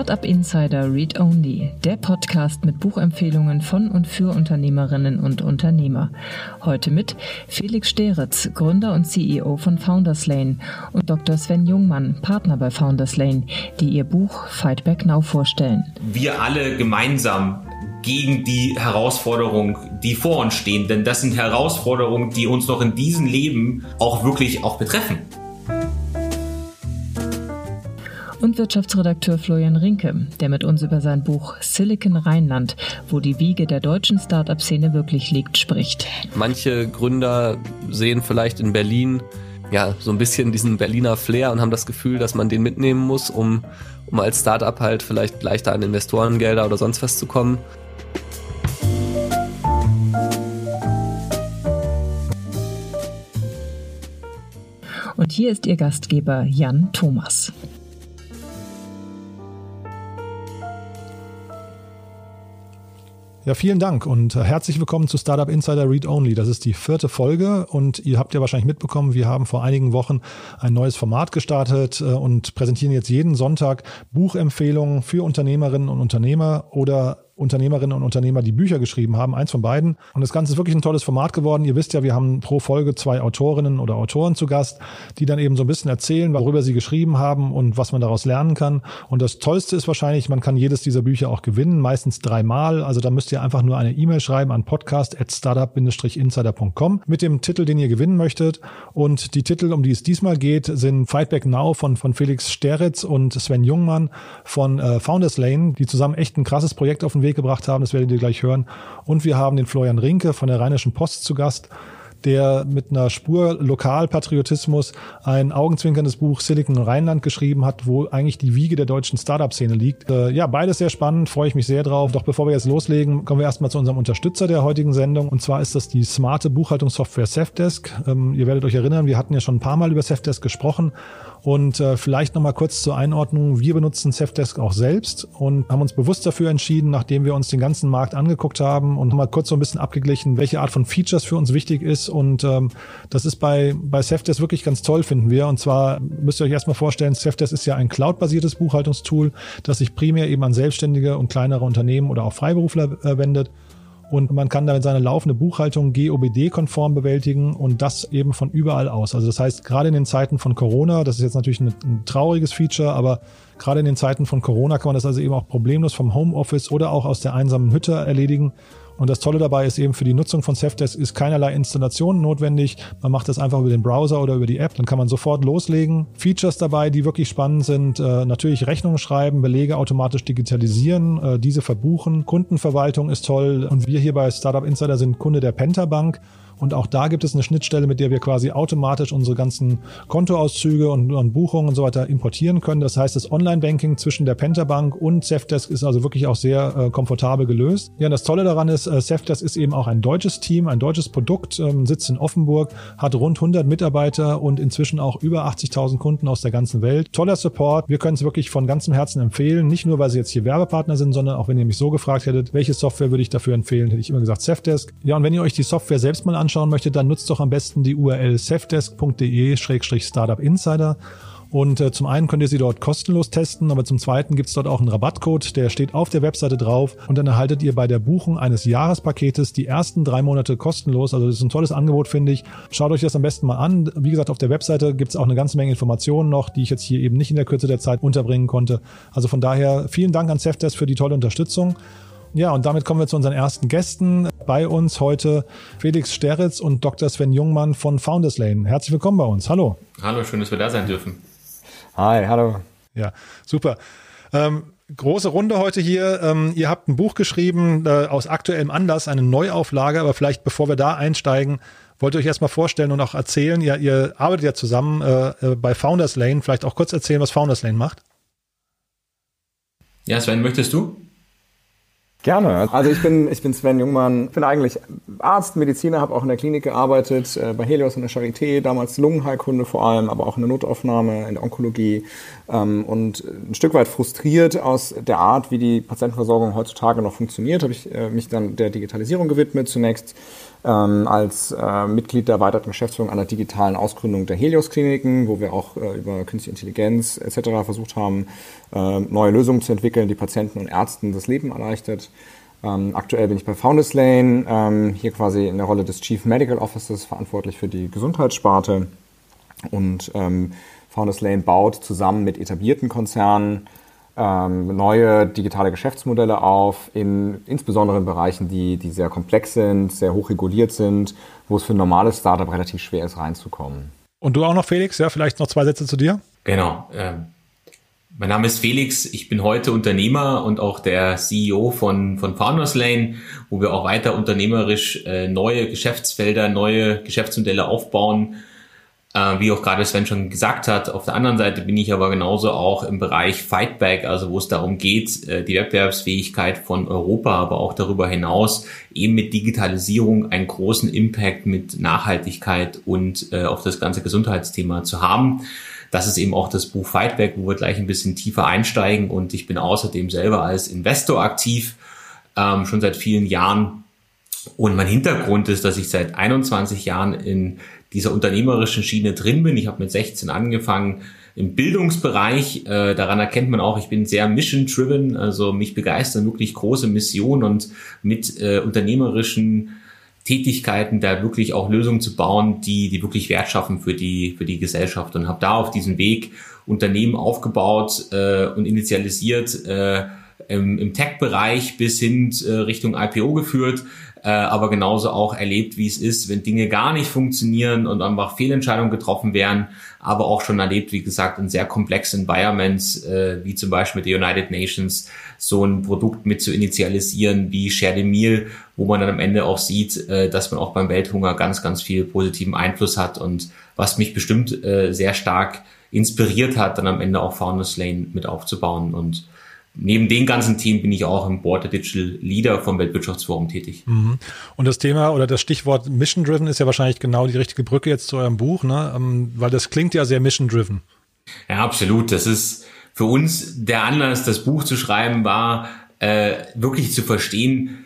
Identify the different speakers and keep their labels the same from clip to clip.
Speaker 1: Startup Insider Read Only, der Podcast mit Buchempfehlungen von und für Unternehmerinnen und Unternehmer. Heute mit Felix Steritz, Gründer und CEO von Founders Lane und Dr. Sven Jungmann, Partner bei Founders Lane, die ihr Buch Fight Back Now vorstellen.
Speaker 2: Wir alle gemeinsam gegen die Herausforderungen, die vor uns stehen, denn das sind Herausforderungen, die uns noch in diesem Leben auch wirklich auch betreffen
Speaker 1: und Wirtschaftsredakteur Florian Rinke, der mit uns über sein Buch Silicon Rheinland, wo die Wiege der deutschen Startup-Szene wirklich liegt, spricht.
Speaker 3: Manche Gründer sehen vielleicht in Berlin ja so ein bisschen diesen Berliner Flair und haben das Gefühl, dass man den mitnehmen muss, um, um als Startup halt vielleicht leichter an Investorengelder oder sonst was zu kommen.
Speaker 1: Und hier ist Ihr Gastgeber Jan Thomas.
Speaker 4: Ja, vielen Dank und äh, herzlich willkommen zu Startup Insider Read Only. Das ist die vierte Folge und ihr habt ja wahrscheinlich mitbekommen, wir haben vor einigen Wochen ein neues Format gestartet äh, und präsentieren jetzt jeden Sonntag Buchempfehlungen für Unternehmerinnen und Unternehmer oder Unternehmerinnen und Unternehmer, die Bücher geschrieben haben, eins von beiden. Und das Ganze ist wirklich ein tolles Format geworden. Ihr wisst ja, wir haben pro Folge zwei Autorinnen oder Autoren zu Gast, die dann eben so ein bisschen erzählen, worüber sie geschrieben haben und was man daraus lernen kann. Und das Tollste ist wahrscheinlich, man kann jedes dieser Bücher auch gewinnen, meistens dreimal. Also da müsst ihr einfach nur eine E-Mail schreiben an podcast.startup-insider.com mit dem Titel, den ihr gewinnen möchtet. Und die Titel, um die es diesmal geht, sind Fightback Now von, von Felix Steritz und Sven Jungmann von äh, Founders Lane, die zusammen echt ein krasses Projekt auf den Weg Weg gebracht haben. Das werdet ihr gleich hören. Und wir haben den Florian Rinke von der Rheinischen Post zu Gast der mit einer Spur Lokalpatriotismus ein augenzwinkerndes Buch Silicon Rheinland geschrieben hat, wo eigentlich die Wiege der deutschen Startup-Szene liegt. Äh, ja, beides sehr spannend, freue ich mich sehr drauf. Doch bevor wir jetzt loslegen, kommen wir erstmal zu unserem Unterstützer der heutigen Sendung. Und zwar ist das die smarte Buchhaltungssoftware Safdesk. Ähm, ihr werdet euch erinnern, wir hatten ja schon ein paar Mal über Safdesk gesprochen und äh, vielleicht nochmal kurz zur Einordnung. Wir benutzen Safdesk auch selbst und haben uns bewusst dafür entschieden, nachdem wir uns den ganzen Markt angeguckt haben und mal kurz so ein bisschen abgeglichen, welche Art von Features für uns wichtig ist. Und ähm, das ist bei, bei Safdesk wirklich ganz toll, finden wir. Und zwar müsst ihr euch erstmal vorstellen, Safdesk ist ja ein cloud-basiertes Buchhaltungstool, das sich primär eben an Selbstständige und kleinere Unternehmen oder auch Freiberufler äh, wendet und man kann damit seine laufende Buchhaltung GOBD-konform bewältigen und das eben von überall aus. Also das heißt, gerade in den Zeiten von Corona, das ist jetzt natürlich ein, ein trauriges Feature, aber gerade in den Zeiten von Corona kann man das also eben auch problemlos vom Homeoffice oder auch aus der einsamen Hütte erledigen. Und das Tolle dabei ist eben für die Nutzung von Safdesk ist keinerlei Installation notwendig. Man macht das einfach über den Browser oder über die App. Dann kann man sofort loslegen. Features dabei, die wirklich spannend sind. Äh, natürlich Rechnungen schreiben, Belege automatisch digitalisieren, äh, diese verbuchen. Kundenverwaltung ist toll. Und wir hier bei Startup Insider sind Kunde der Pentabank. Und auch da gibt es eine Schnittstelle, mit der wir quasi automatisch unsere ganzen Kontoauszüge und, und Buchungen und so weiter importieren können. Das heißt, das Online-Banking zwischen der Pentabank und Safdesk ist also wirklich auch sehr äh, komfortabel gelöst. Ja, und das Tolle daran ist, äh, Safdesk ist eben auch ein deutsches Team, ein deutsches Produkt, ähm, sitzt in Offenburg, hat rund 100 Mitarbeiter und inzwischen auch über 80.000 Kunden aus der ganzen Welt. Toller Support. Wir können es wirklich von ganzem Herzen empfehlen. Nicht nur, weil sie jetzt hier Werbepartner sind, sondern auch wenn ihr mich so gefragt hättet, welche Software würde ich dafür empfehlen, hätte ich immer gesagt Safdesk. Ja, und wenn ihr euch die Software selbst mal anschaut, anschauen möchtet, dann nutzt doch am besten die URL safdesk.de-startupinsider. Und äh, zum einen könnt ihr sie dort kostenlos testen, aber zum zweiten gibt es dort auch einen Rabattcode, der steht auf der Webseite drauf und dann erhaltet ihr bei der Buchung eines Jahrespaketes die ersten drei Monate kostenlos. Also das ist ein tolles Angebot, finde ich. Schaut euch das am besten mal an. Wie gesagt, auf der Webseite gibt es auch eine ganze Menge Informationen noch, die ich jetzt hier eben nicht in der Kürze der Zeit unterbringen konnte. Also von daher vielen Dank an Safdesk für die tolle Unterstützung. Ja, und damit kommen wir zu unseren ersten Gästen. Bei uns heute Felix Steritz und Dr. Sven Jungmann von Founders Lane. Herzlich willkommen bei uns. Hallo.
Speaker 2: Hallo, schön, dass wir da sein dürfen.
Speaker 4: Hi, hallo. Ja, super. Ähm, große Runde heute hier. Ähm, ihr habt ein Buch geschrieben äh, aus aktuellem Anlass, eine Neuauflage, aber vielleicht bevor wir da einsteigen, wollt ihr euch erstmal vorstellen und auch erzählen, ihr, ihr arbeitet ja zusammen äh, äh bei Founders Lane, vielleicht auch kurz erzählen, was Founders Lane macht.
Speaker 2: Ja, Sven, möchtest du?
Speaker 5: Gerne. Also ich bin, ich bin Sven Jungmann, bin eigentlich Arzt, Mediziner, habe auch in der Klinik gearbeitet, äh, bei Helios in der Charité, damals Lungenheilkunde vor allem, aber auch in der Notaufnahme, in der Onkologie. Ähm, und ein Stück weit frustriert aus der Art, wie die Patientenversorgung heutzutage noch funktioniert, habe ich äh, mich dann der Digitalisierung gewidmet zunächst ähm, als äh, Mitglied der erweiterten Geschäftsführung einer digitalen Ausgründung der Helios-Kliniken, wo wir auch äh, über künstliche Intelligenz etc. versucht haben, äh, neue Lösungen zu entwickeln, die Patienten und Ärzten das Leben erleichtert. Ähm, aktuell bin ich bei Founders Lane, ähm, hier quasi in der Rolle des Chief Medical Officers verantwortlich für die Gesundheitssparte. Und ähm, Founders Lane baut zusammen mit etablierten Konzernen ähm, neue digitale Geschäftsmodelle auf, in, insbesondere in Bereichen, die, die sehr komplex sind, sehr hoch reguliert sind, wo es für ein normales Startup relativ schwer ist, reinzukommen.
Speaker 4: Und du auch noch, Felix? Ja, vielleicht noch zwei Sätze zu dir?
Speaker 2: Genau. Ähm, mein Name ist Felix. Ich bin heute Unternehmer und auch der CEO von, von Founders Lane, wo wir auch weiter unternehmerisch äh, neue Geschäftsfelder, neue Geschäftsmodelle aufbauen äh, wie auch gerade Sven schon gesagt hat, auf der anderen Seite bin ich aber genauso auch im Bereich Fightback, also wo es darum geht, äh, die Wettbewerbsfähigkeit von Europa, aber auch darüber hinaus eben mit Digitalisierung einen großen Impact mit Nachhaltigkeit und äh, auf das ganze Gesundheitsthema zu haben. Das ist eben auch das Buch Fightback, wo wir gleich ein bisschen tiefer einsteigen und ich bin außerdem selber als Investor aktiv, ähm, schon seit vielen Jahren und mein Hintergrund ist, dass ich seit 21 Jahren in dieser unternehmerischen Schiene drin bin. Ich habe mit 16 angefangen im Bildungsbereich. Äh, daran erkennt man auch, ich bin sehr mission-driven, also mich begeistern wirklich große Missionen und mit äh, unternehmerischen Tätigkeiten da wirklich auch Lösungen zu bauen, die, die wirklich Wert schaffen für die, für die Gesellschaft und habe da auf diesem Weg Unternehmen aufgebaut äh, und initialisiert äh, im, im Tech-Bereich bis hin äh, Richtung IPO geführt äh, aber genauso auch erlebt, wie es ist, wenn Dinge gar nicht funktionieren und einfach Fehlentscheidungen getroffen werden, aber auch schon erlebt, wie gesagt, in sehr komplexen Environments, äh, wie zum Beispiel mit der United Nations, so ein Produkt mit zu initialisieren wie Share the Meal, wo man dann am Ende auch sieht, äh, dass man auch beim Welthunger ganz, ganz viel positiven Einfluss hat und was mich bestimmt äh, sehr stark inspiriert hat, dann am Ende auch Founders Lane mit aufzubauen und neben den ganzen Themen bin ich auch im Board der Digital Leader vom Weltwirtschaftsforum tätig.
Speaker 4: Mhm. Und das Thema oder das Stichwort Mission Driven ist ja wahrscheinlich genau die richtige Brücke jetzt zu eurem Buch, ne? Ähm, weil das klingt ja sehr Mission Driven.
Speaker 2: Ja, absolut. Das ist für uns der Anlass, das Buch zu schreiben, war äh, wirklich zu verstehen,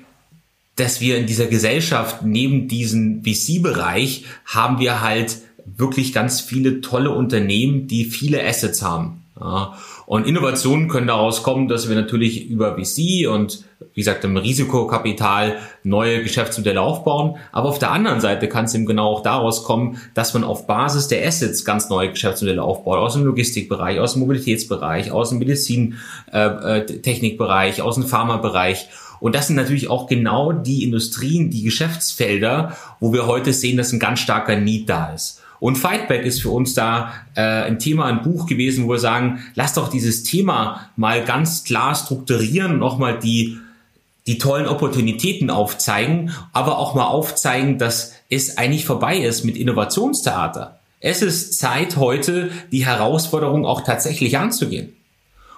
Speaker 2: dass wir in dieser Gesellschaft neben diesem VC-Bereich haben wir halt wirklich ganz viele tolle Unternehmen, die viele Assets haben. Ja. Und Innovationen können daraus kommen, dass wir natürlich über VC und wie gesagt im Risikokapital neue Geschäftsmodelle aufbauen. Aber auf der anderen Seite kann es eben genau auch daraus kommen, dass man auf Basis der Assets ganz neue Geschäftsmodelle aufbaut. Aus dem Logistikbereich, aus dem Mobilitätsbereich, aus dem Medizintechnikbereich, äh, aus dem Pharmabereich. Und das sind natürlich auch genau die Industrien, die Geschäftsfelder, wo wir heute sehen, dass ein ganz starker Need da ist. Und Fightback ist für uns da äh, ein Thema, ein Buch gewesen, wo wir sagen, lass doch dieses Thema mal ganz klar strukturieren und auch mal die die tollen Opportunitäten aufzeigen, aber auch mal aufzeigen, dass es eigentlich vorbei ist mit Innovationstheater. Es ist Zeit heute, die Herausforderung auch tatsächlich anzugehen.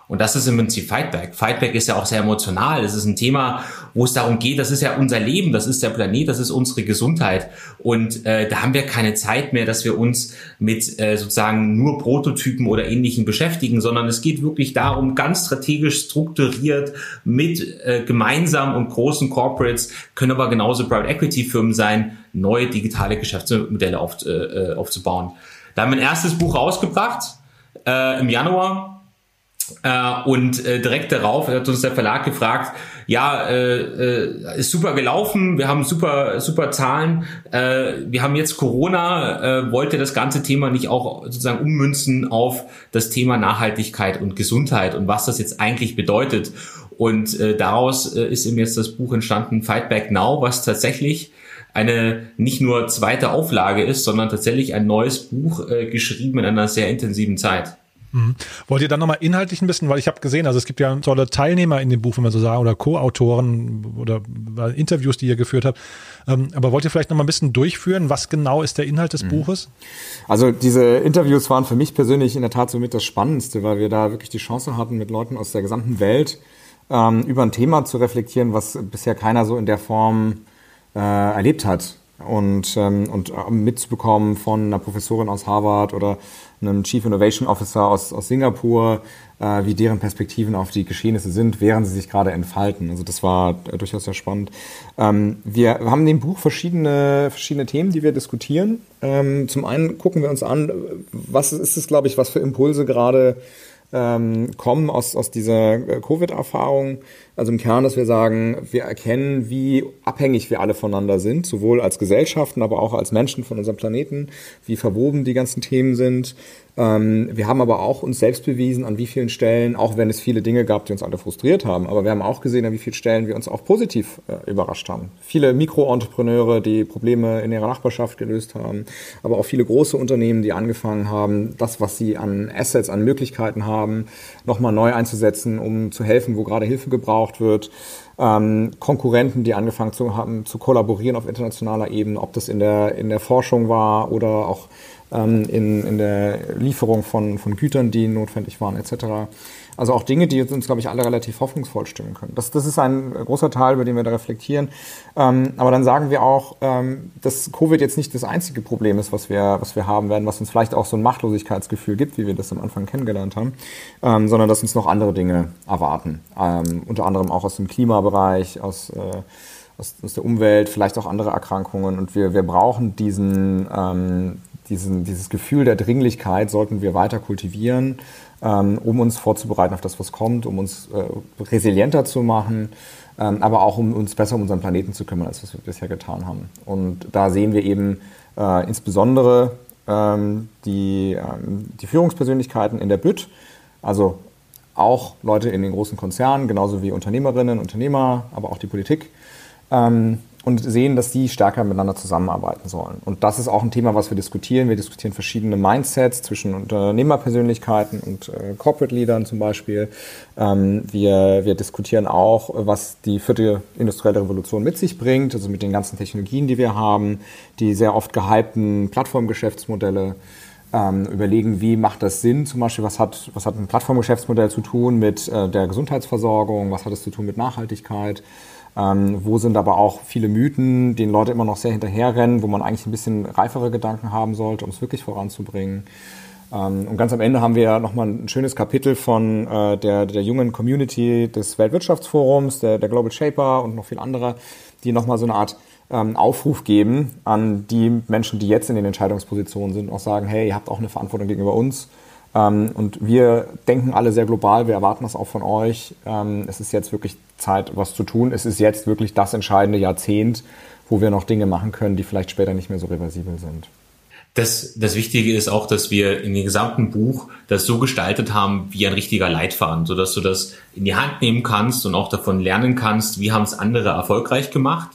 Speaker 2: Und das ist im Prinzip Fightback. Fightback ist ja auch sehr emotional. Das ist ein Thema, wo es darum geht, das ist ja unser Leben, das ist der Planet, das ist unsere Gesundheit. Und äh, da haben wir keine Zeit mehr, dass wir uns mit äh, sozusagen nur Prototypen oder ähnlichen beschäftigen, sondern es geht wirklich darum, ganz strategisch strukturiert mit äh, gemeinsam und großen Corporates, können aber genauso Private Equity Firmen sein, neue digitale Geschäftsmodelle auf, äh, aufzubauen. Da haben wir ein erstes Buch rausgebracht äh, im Januar äh, und äh, direkt darauf hat uns der Verlag gefragt, ja, äh, äh, ist super gelaufen, wir haben super, super Zahlen, äh, wir haben jetzt Corona, äh, wollte das ganze Thema nicht auch sozusagen ummünzen auf das Thema Nachhaltigkeit und Gesundheit und was das jetzt eigentlich bedeutet. Und äh, daraus äh, ist eben jetzt das Buch entstanden, Fight Back Now, was tatsächlich eine nicht nur zweite Auflage ist, sondern tatsächlich ein neues Buch äh, geschrieben in einer sehr intensiven Zeit.
Speaker 4: Mhm. Wollt ihr dann nochmal inhaltlich ein bisschen, weil ich habe gesehen, also es gibt ja tolle Teilnehmer in dem Buch, wenn man so sagen, oder Co-Autoren oder Interviews, die ihr geführt habt. Ähm, aber wollt ihr vielleicht nochmal ein bisschen durchführen, was genau ist der Inhalt des mhm. Buches?
Speaker 5: Also diese Interviews waren für mich persönlich in der Tat somit das Spannendste, weil wir da wirklich die Chance hatten, mit Leuten aus der gesamten Welt ähm, über ein Thema zu reflektieren, was bisher keiner so in der Form äh, erlebt hat. und, ähm, und äh, mitzubekommen von einer Professorin aus Harvard oder einem Chief Innovation Officer aus, aus Singapur, äh, wie deren Perspektiven auf die Geschehnisse sind, während sie sich gerade entfalten. Also das war äh, durchaus sehr spannend. Ähm, wir haben in dem Buch verschiedene, verschiedene Themen, die wir diskutieren. Ähm, zum einen gucken wir uns an, was ist es, glaube ich, was für Impulse gerade ähm, kommen aus, aus dieser äh, Covid-Erfahrung. Also im Kern, dass wir sagen, wir erkennen, wie abhängig wir alle voneinander sind, sowohl als Gesellschaften, aber auch als Menschen von unserem Planeten, wie verwoben die ganzen Themen sind, ähm, wir haben aber auch uns selbst bewiesen, an wie vielen Stellen, auch wenn es viele Dinge gab, die uns alle frustriert haben, aber wir haben auch gesehen, an wie vielen Stellen wir uns auch positiv äh, überrascht haben. Viele Mikroentrepreneure, die Probleme in ihrer Nachbarschaft gelöst haben, aber auch viele große Unternehmen, die angefangen haben, das, was sie an Assets, an Möglichkeiten haben, nochmal neu einzusetzen, um zu helfen, wo gerade Hilfe gebraucht wird. Ähm, Konkurrenten, die angefangen zu haben, zu kollaborieren auf internationaler Ebene, ob das in der, in der Forschung war oder auch ähm, in, in der Lieferung von, von Gütern, die notwendig waren, etc. Also auch Dinge, die uns, glaube ich, alle relativ hoffnungsvoll stimmen können. Das, das ist ein großer Teil, über den wir da reflektieren. Ähm, aber dann sagen wir auch, ähm, dass Covid jetzt nicht das einzige Problem ist, was wir, was wir haben werden, was uns vielleicht auch so ein Machtlosigkeitsgefühl gibt, wie wir das am Anfang kennengelernt haben, ähm, sondern dass uns noch andere Dinge erwarten. Ähm, unter anderem auch aus dem Klimabereich, aus, äh, aus, aus der Umwelt, vielleicht auch andere Erkrankungen. Und wir, wir brauchen diesen, ähm, diesen, dieses Gefühl der Dringlichkeit sollten wir weiter kultivieren, ähm, um uns vorzubereiten auf das, was kommt, um uns äh, resilienter zu machen, ähm, aber auch um uns besser um unseren Planeten zu kümmern, als was wir bisher getan haben. Und da sehen wir eben äh, insbesondere ähm, die, ähm, die Führungspersönlichkeiten in der Bütt, also auch Leute in den großen Konzernen, genauso wie Unternehmerinnen, Unternehmer, aber auch die Politik, ähm, und sehen, dass die stärker miteinander zusammenarbeiten sollen. Und das ist auch ein Thema, was wir diskutieren. Wir diskutieren verschiedene Mindsets zwischen Unternehmerpersönlichkeiten und äh, Corporate Leadern zum Beispiel. Ähm, wir, wir diskutieren auch, was die vierte industrielle Revolution mit sich bringt, also mit den ganzen Technologien, die wir haben, die sehr oft gehypten Plattformgeschäftsmodelle. Ähm, überlegen, wie macht das Sinn, zum Beispiel, was hat, was hat ein Plattformgeschäftsmodell zu tun mit äh, der Gesundheitsversorgung, was hat es zu tun mit Nachhaltigkeit. Ähm, wo sind aber auch viele Mythen, denen Leute immer noch sehr hinterherrennen, wo man eigentlich ein bisschen reifere Gedanken haben sollte, um es wirklich voranzubringen. Ähm, und ganz am Ende haben wir nochmal ein schönes Kapitel von äh, der, der jungen Community des Weltwirtschaftsforums, der, der Global Shaper und noch viel anderer, die nochmal so eine Art ähm, Aufruf geben an die Menschen, die jetzt in den Entscheidungspositionen sind und auch sagen, hey, ihr habt auch eine Verantwortung gegenüber uns. Ähm, und wir denken alle sehr global, wir erwarten das auch von euch. Ähm, es ist jetzt wirklich Zeit, was zu tun. Es ist jetzt wirklich das entscheidende Jahrzehnt, wo wir noch Dinge machen können, die vielleicht später nicht mehr so reversibel sind.
Speaker 2: Das, das Wichtige ist auch, dass wir in dem gesamten Buch das so gestaltet haben wie ein richtiger Leitfaden, sodass du das in die Hand nehmen kannst und auch davon lernen kannst, wie haben es andere erfolgreich gemacht.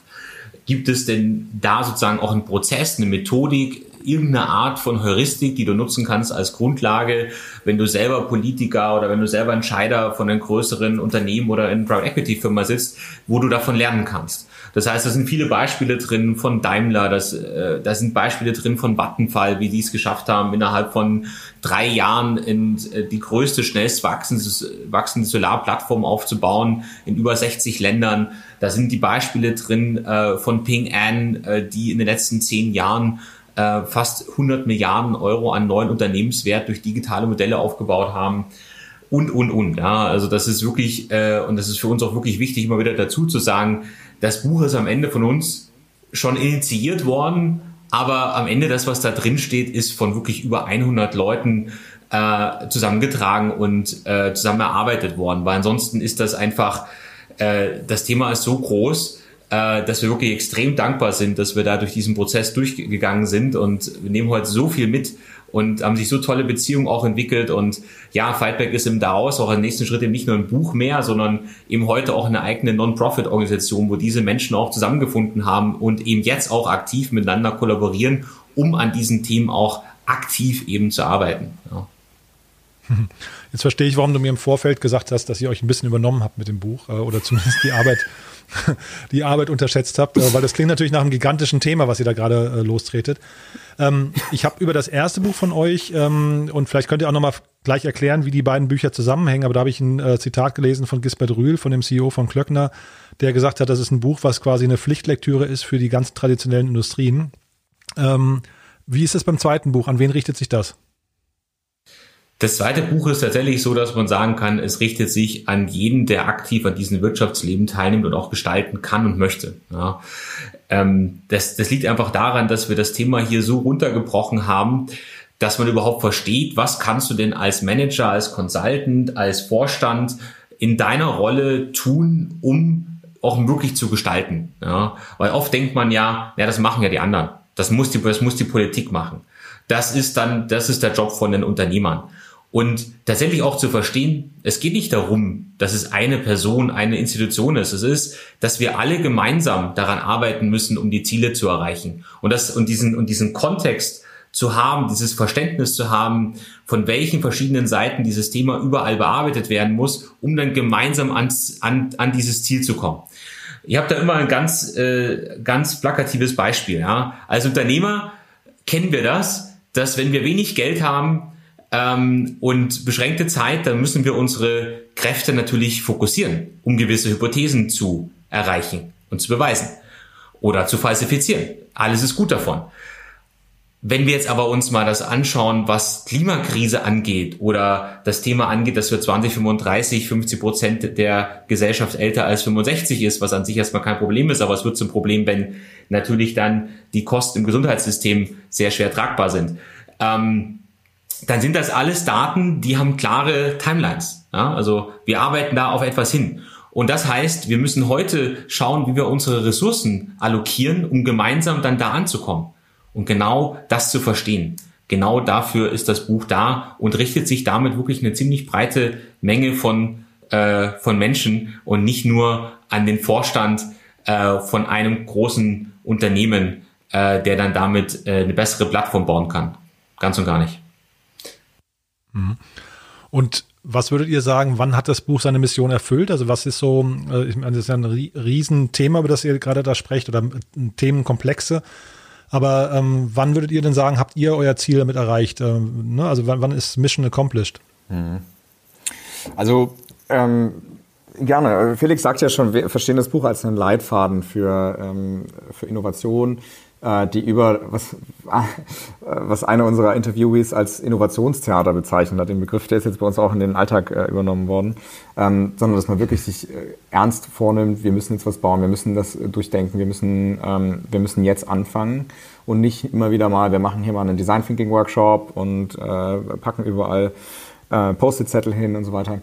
Speaker 2: Gibt es denn da sozusagen auch einen Prozess, eine Methodik, irgendeine Art von Heuristik, die du nutzen kannst als Grundlage, wenn du selber Politiker oder wenn du selber Entscheider von einem größeren Unternehmen oder in Private Equity Firma sitzt, wo du davon lernen kannst. Das heißt, da sind viele Beispiele drin von Daimler, das, äh, da sind Beispiele drin von Vattenfall, wie die es geschafft haben, innerhalb von drei Jahren in, äh, die größte, schnellst wachsende, Solarplattform aufzubauen in über 60 Ländern. Da sind die Beispiele drin äh, von Ping An, äh, die in den letzten zehn Jahren äh, fast 100 Milliarden Euro an neuen Unternehmenswert durch digitale Modelle aufgebaut haben und, und, und. Ja, also das ist wirklich, äh, und das ist für uns auch wirklich wichtig, immer wieder dazu zu sagen, das Buch ist am Ende von uns schon initiiert worden, aber am Ende das, was da drin steht, ist von wirklich über 100 Leuten äh, zusammengetragen und äh, zusammen erarbeitet worden, weil ansonsten ist das einfach, äh, das Thema ist so groß, äh, dass wir wirklich extrem dankbar sind, dass wir da durch diesen Prozess durchgegangen sind und wir nehmen heute so viel mit und haben sich so tolle Beziehungen auch entwickelt und ja, Fightback ist im daraus auch im nächsten Schritt eben nicht nur ein Buch mehr, sondern eben heute auch eine eigene Non-Profit-Organisation, wo diese Menschen auch zusammengefunden haben und eben jetzt auch aktiv miteinander kollaborieren, um an diesen Themen auch aktiv eben zu arbeiten. Ja.
Speaker 4: Jetzt verstehe ich, warum du mir im Vorfeld gesagt hast, dass ihr euch ein bisschen übernommen habt mit dem Buch äh, oder zumindest die Arbeit, die Arbeit unterschätzt habt, äh, weil das klingt natürlich nach einem gigantischen Thema, was ihr da gerade äh, lostretet. Ähm, ich habe über das erste Buch von euch ähm, und vielleicht könnt ihr auch nochmal gleich erklären, wie die beiden Bücher zusammenhängen, aber da habe ich ein Zitat gelesen von Gisbert Rühl, von dem CEO von Klöckner, der gesagt hat, das ist ein Buch, was quasi eine Pflichtlektüre ist für die ganz traditionellen Industrien. Ähm, wie ist es beim zweiten Buch? An wen richtet sich das?
Speaker 2: Das zweite Buch ist tatsächlich so, dass man sagen kann, es richtet sich an jeden, der aktiv an diesem Wirtschaftsleben teilnimmt und auch gestalten kann und möchte. Ja. Ähm, das, das liegt einfach daran, dass wir das Thema hier so runtergebrochen haben, dass man überhaupt versteht, was kannst du denn als Manager, als Consultant, als Vorstand in deiner Rolle tun, um auch wirklich zu gestalten. Ja. Weil oft denkt man ja, ja, das machen ja die anderen. Das muss die, das muss die Politik machen. Das ist dann, das ist der Job von den Unternehmern. Und tatsächlich auch zu verstehen, es geht nicht darum, dass es eine Person, eine Institution ist. Es ist, dass wir alle gemeinsam daran arbeiten müssen, um die Ziele zu erreichen. Und das, und diesen, und diesen Kontext zu haben, dieses Verständnis zu haben, von welchen verschiedenen Seiten dieses Thema überall bearbeitet werden muss, um dann gemeinsam ans, an, an dieses Ziel zu kommen. Ich habe da immer ein ganz, äh, ganz plakatives Beispiel. Ja. Als Unternehmer kennen wir das, dass wenn wir wenig Geld haben, ähm, und beschränkte Zeit, dann müssen wir unsere Kräfte natürlich fokussieren, um gewisse Hypothesen zu erreichen und zu beweisen oder zu falsifizieren. Alles ist gut davon. Wenn wir jetzt aber uns mal das anschauen, was Klimakrise angeht oder das Thema angeht, dass wir 2035 50 Prozent der Gesellschaft älter als 65 ist, was an sich erstmal kein Problem ist, aber es wird zum Problem, wenn natürlich dann die Kosten im Gesundheitssystem sehr schwer tragbar sind. Ähm, dann sind das alles Daten, die haben klare Timelines. Ja? Also wir arbeiten da auf etwas hin. Und das heißt, wir müssen heute schauen, wie wir unsere Ressourcen allokieren, um gemeinsam dann da anzukommen. Und genau das zu verstehen. Genau dafür ist das Buch da und richtet sich damit wirklich eine ziemlich breite Menge von, äh, von Menschen und nicht nur an den Vorstand äh, von einem großen Unternehmen, äh, der dann damit äh, eine bessere Plattform bauen kann. Ganz und gar nicht.
Speaker 4: Mhm. Und was würdet ihr sagen, wann hat das Buch seine Mission erfüllt? Also was ist so, äh, ich meine, das ist ja ein Riesenthema, über das ihr gerade da sprecht, oder Themenkomplexe. Aber ähm, wann würdet ihr denn sagen, habt ihr euer Ziel damit erreicht? Ähm, ne? Also wann, wann, ist Mission accomplished? Mhm.
Speaker 5: Also ähm, gerne. Felix sagt ja schon, wir verstehen das Buch als einen Leitfaden für, ähm, für Innovation äh, die über, was, was einer unserer Interviewees als Innovationstheater bezeichnet hat, den Begriff, der ist jetzt bei uns auch in den Alltag äh, übernommen worden, ähm, sondern dass man wirklich sich äh, ernst vornimmt, wir müssen jetzt was bauen, wir müssen das durchdenken, wir müssen, ähm, wir müssen jetzt anfangen und nicht immer wieder mal, wir machen hier mal einen Design Thinking Workshop und äh, packen überall äh, Post-it-Zettel hin und so weiter.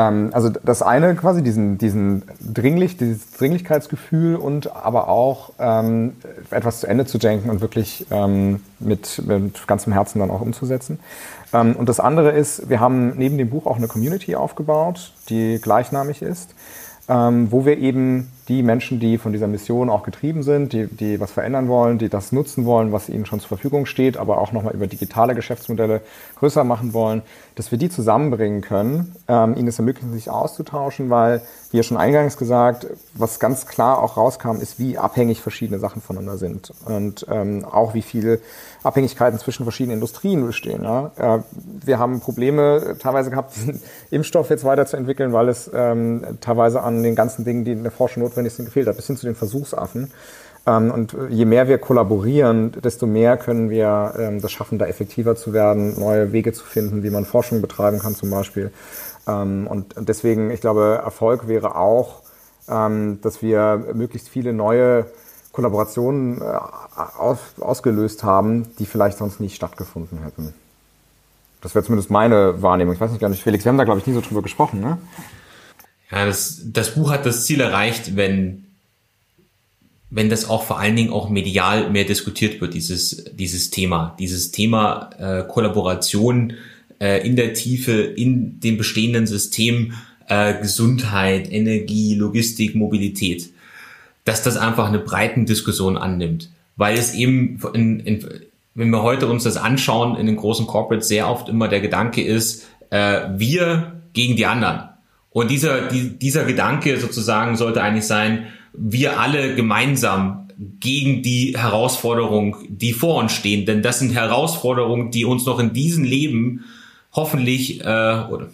Speaker 5: Ähm, also das eine quasi, diesen, diesen Dringlich, dieses Dringlichkeitsgefühl und aber auch ähm, etwas zu Ende zu denken und wirklich ähm, mit, mit ganzem Herzen dann auch umzusetzen. Ähm, und das andere ist, wir haben neben dem Buch auch eine Community aufgebaut, die gleichnamig ist, ähm, wo wir eben die Menschen, die von dieser Mission auch getrieben sind, die, die was verändern wollen, die das nutzen wollen, was ihnen schon zur Verfügung steht, aber auch nochmal über digitale Geschäftsmodelle größer machen wollen, dass wir die zusammenbringen können, ähm, ihnen es ermöglichen, sich auszutauschen, weil, wie ja schon eingangs gesagt, was ganz klar auch rauskam, ist, wie abhängig verschiedene Sachen voneinander sind und ähm, auch wie viele Abhängigkeiten zwischen verschiedenen Industrien bestehen. Ja? Äh, wir haben Probleme teilweise gehabt, diesen Impfstoff jetzt weiterzuentwickeln, weil es ähm, teilweise an den ganzen Dingen, die in der Forschung notwendig notwendigsten gefehlt hat, bis hin zu den Versuchsaffen. Ähm, und je mehr wir kollaborieren, desto mehr können wir ähm, das schaffen, da effektiver zu werden, neue Wege zu finden, wie man Forschung betreiben kann zum Beispiel. Ähm, und deswegen, ich glaube, Erfolg wäre auch, dass wir möglichst viele neue Kollaborationen äh, ausgelöst haben, die vielleicht sonst nicht stattgefunden hätten. Das wäre zumindest meine Wahrnehmung. Ich weiß nicht gar nicht, Felix, wir haben da, glaube ich, nie so drüber gesprochen, ne?
Speaker 2: Ja, das, das Buch hat das Ziel erreicht, wenn, wenn das auch vor allen Dingen auch medial mehr diskutiert wird, dieses, dieses Thema, dieses Thema äh, Kollaboration äh, in der Tiefe, in dem bestehenden System, äh, Gesundheit, Energie, Logistik, Mobilität, dass das einfach eine breiten Diskussion annimmt, weil es eben in, in, wenn wir heute uns das anschauen, in den großen Corporates sehr oft immer der Gedanke ist, äh, wir gegen die anderen. Und dieser, die, dieser Gedanke sozusagen sollte eigentlich sein, wir alle gemeinsam gegen die Herausforderung, die vor uns stehen. Denn das sind Herausforderungen, die uns noch in diesem Leben hoffentlich, äh, oder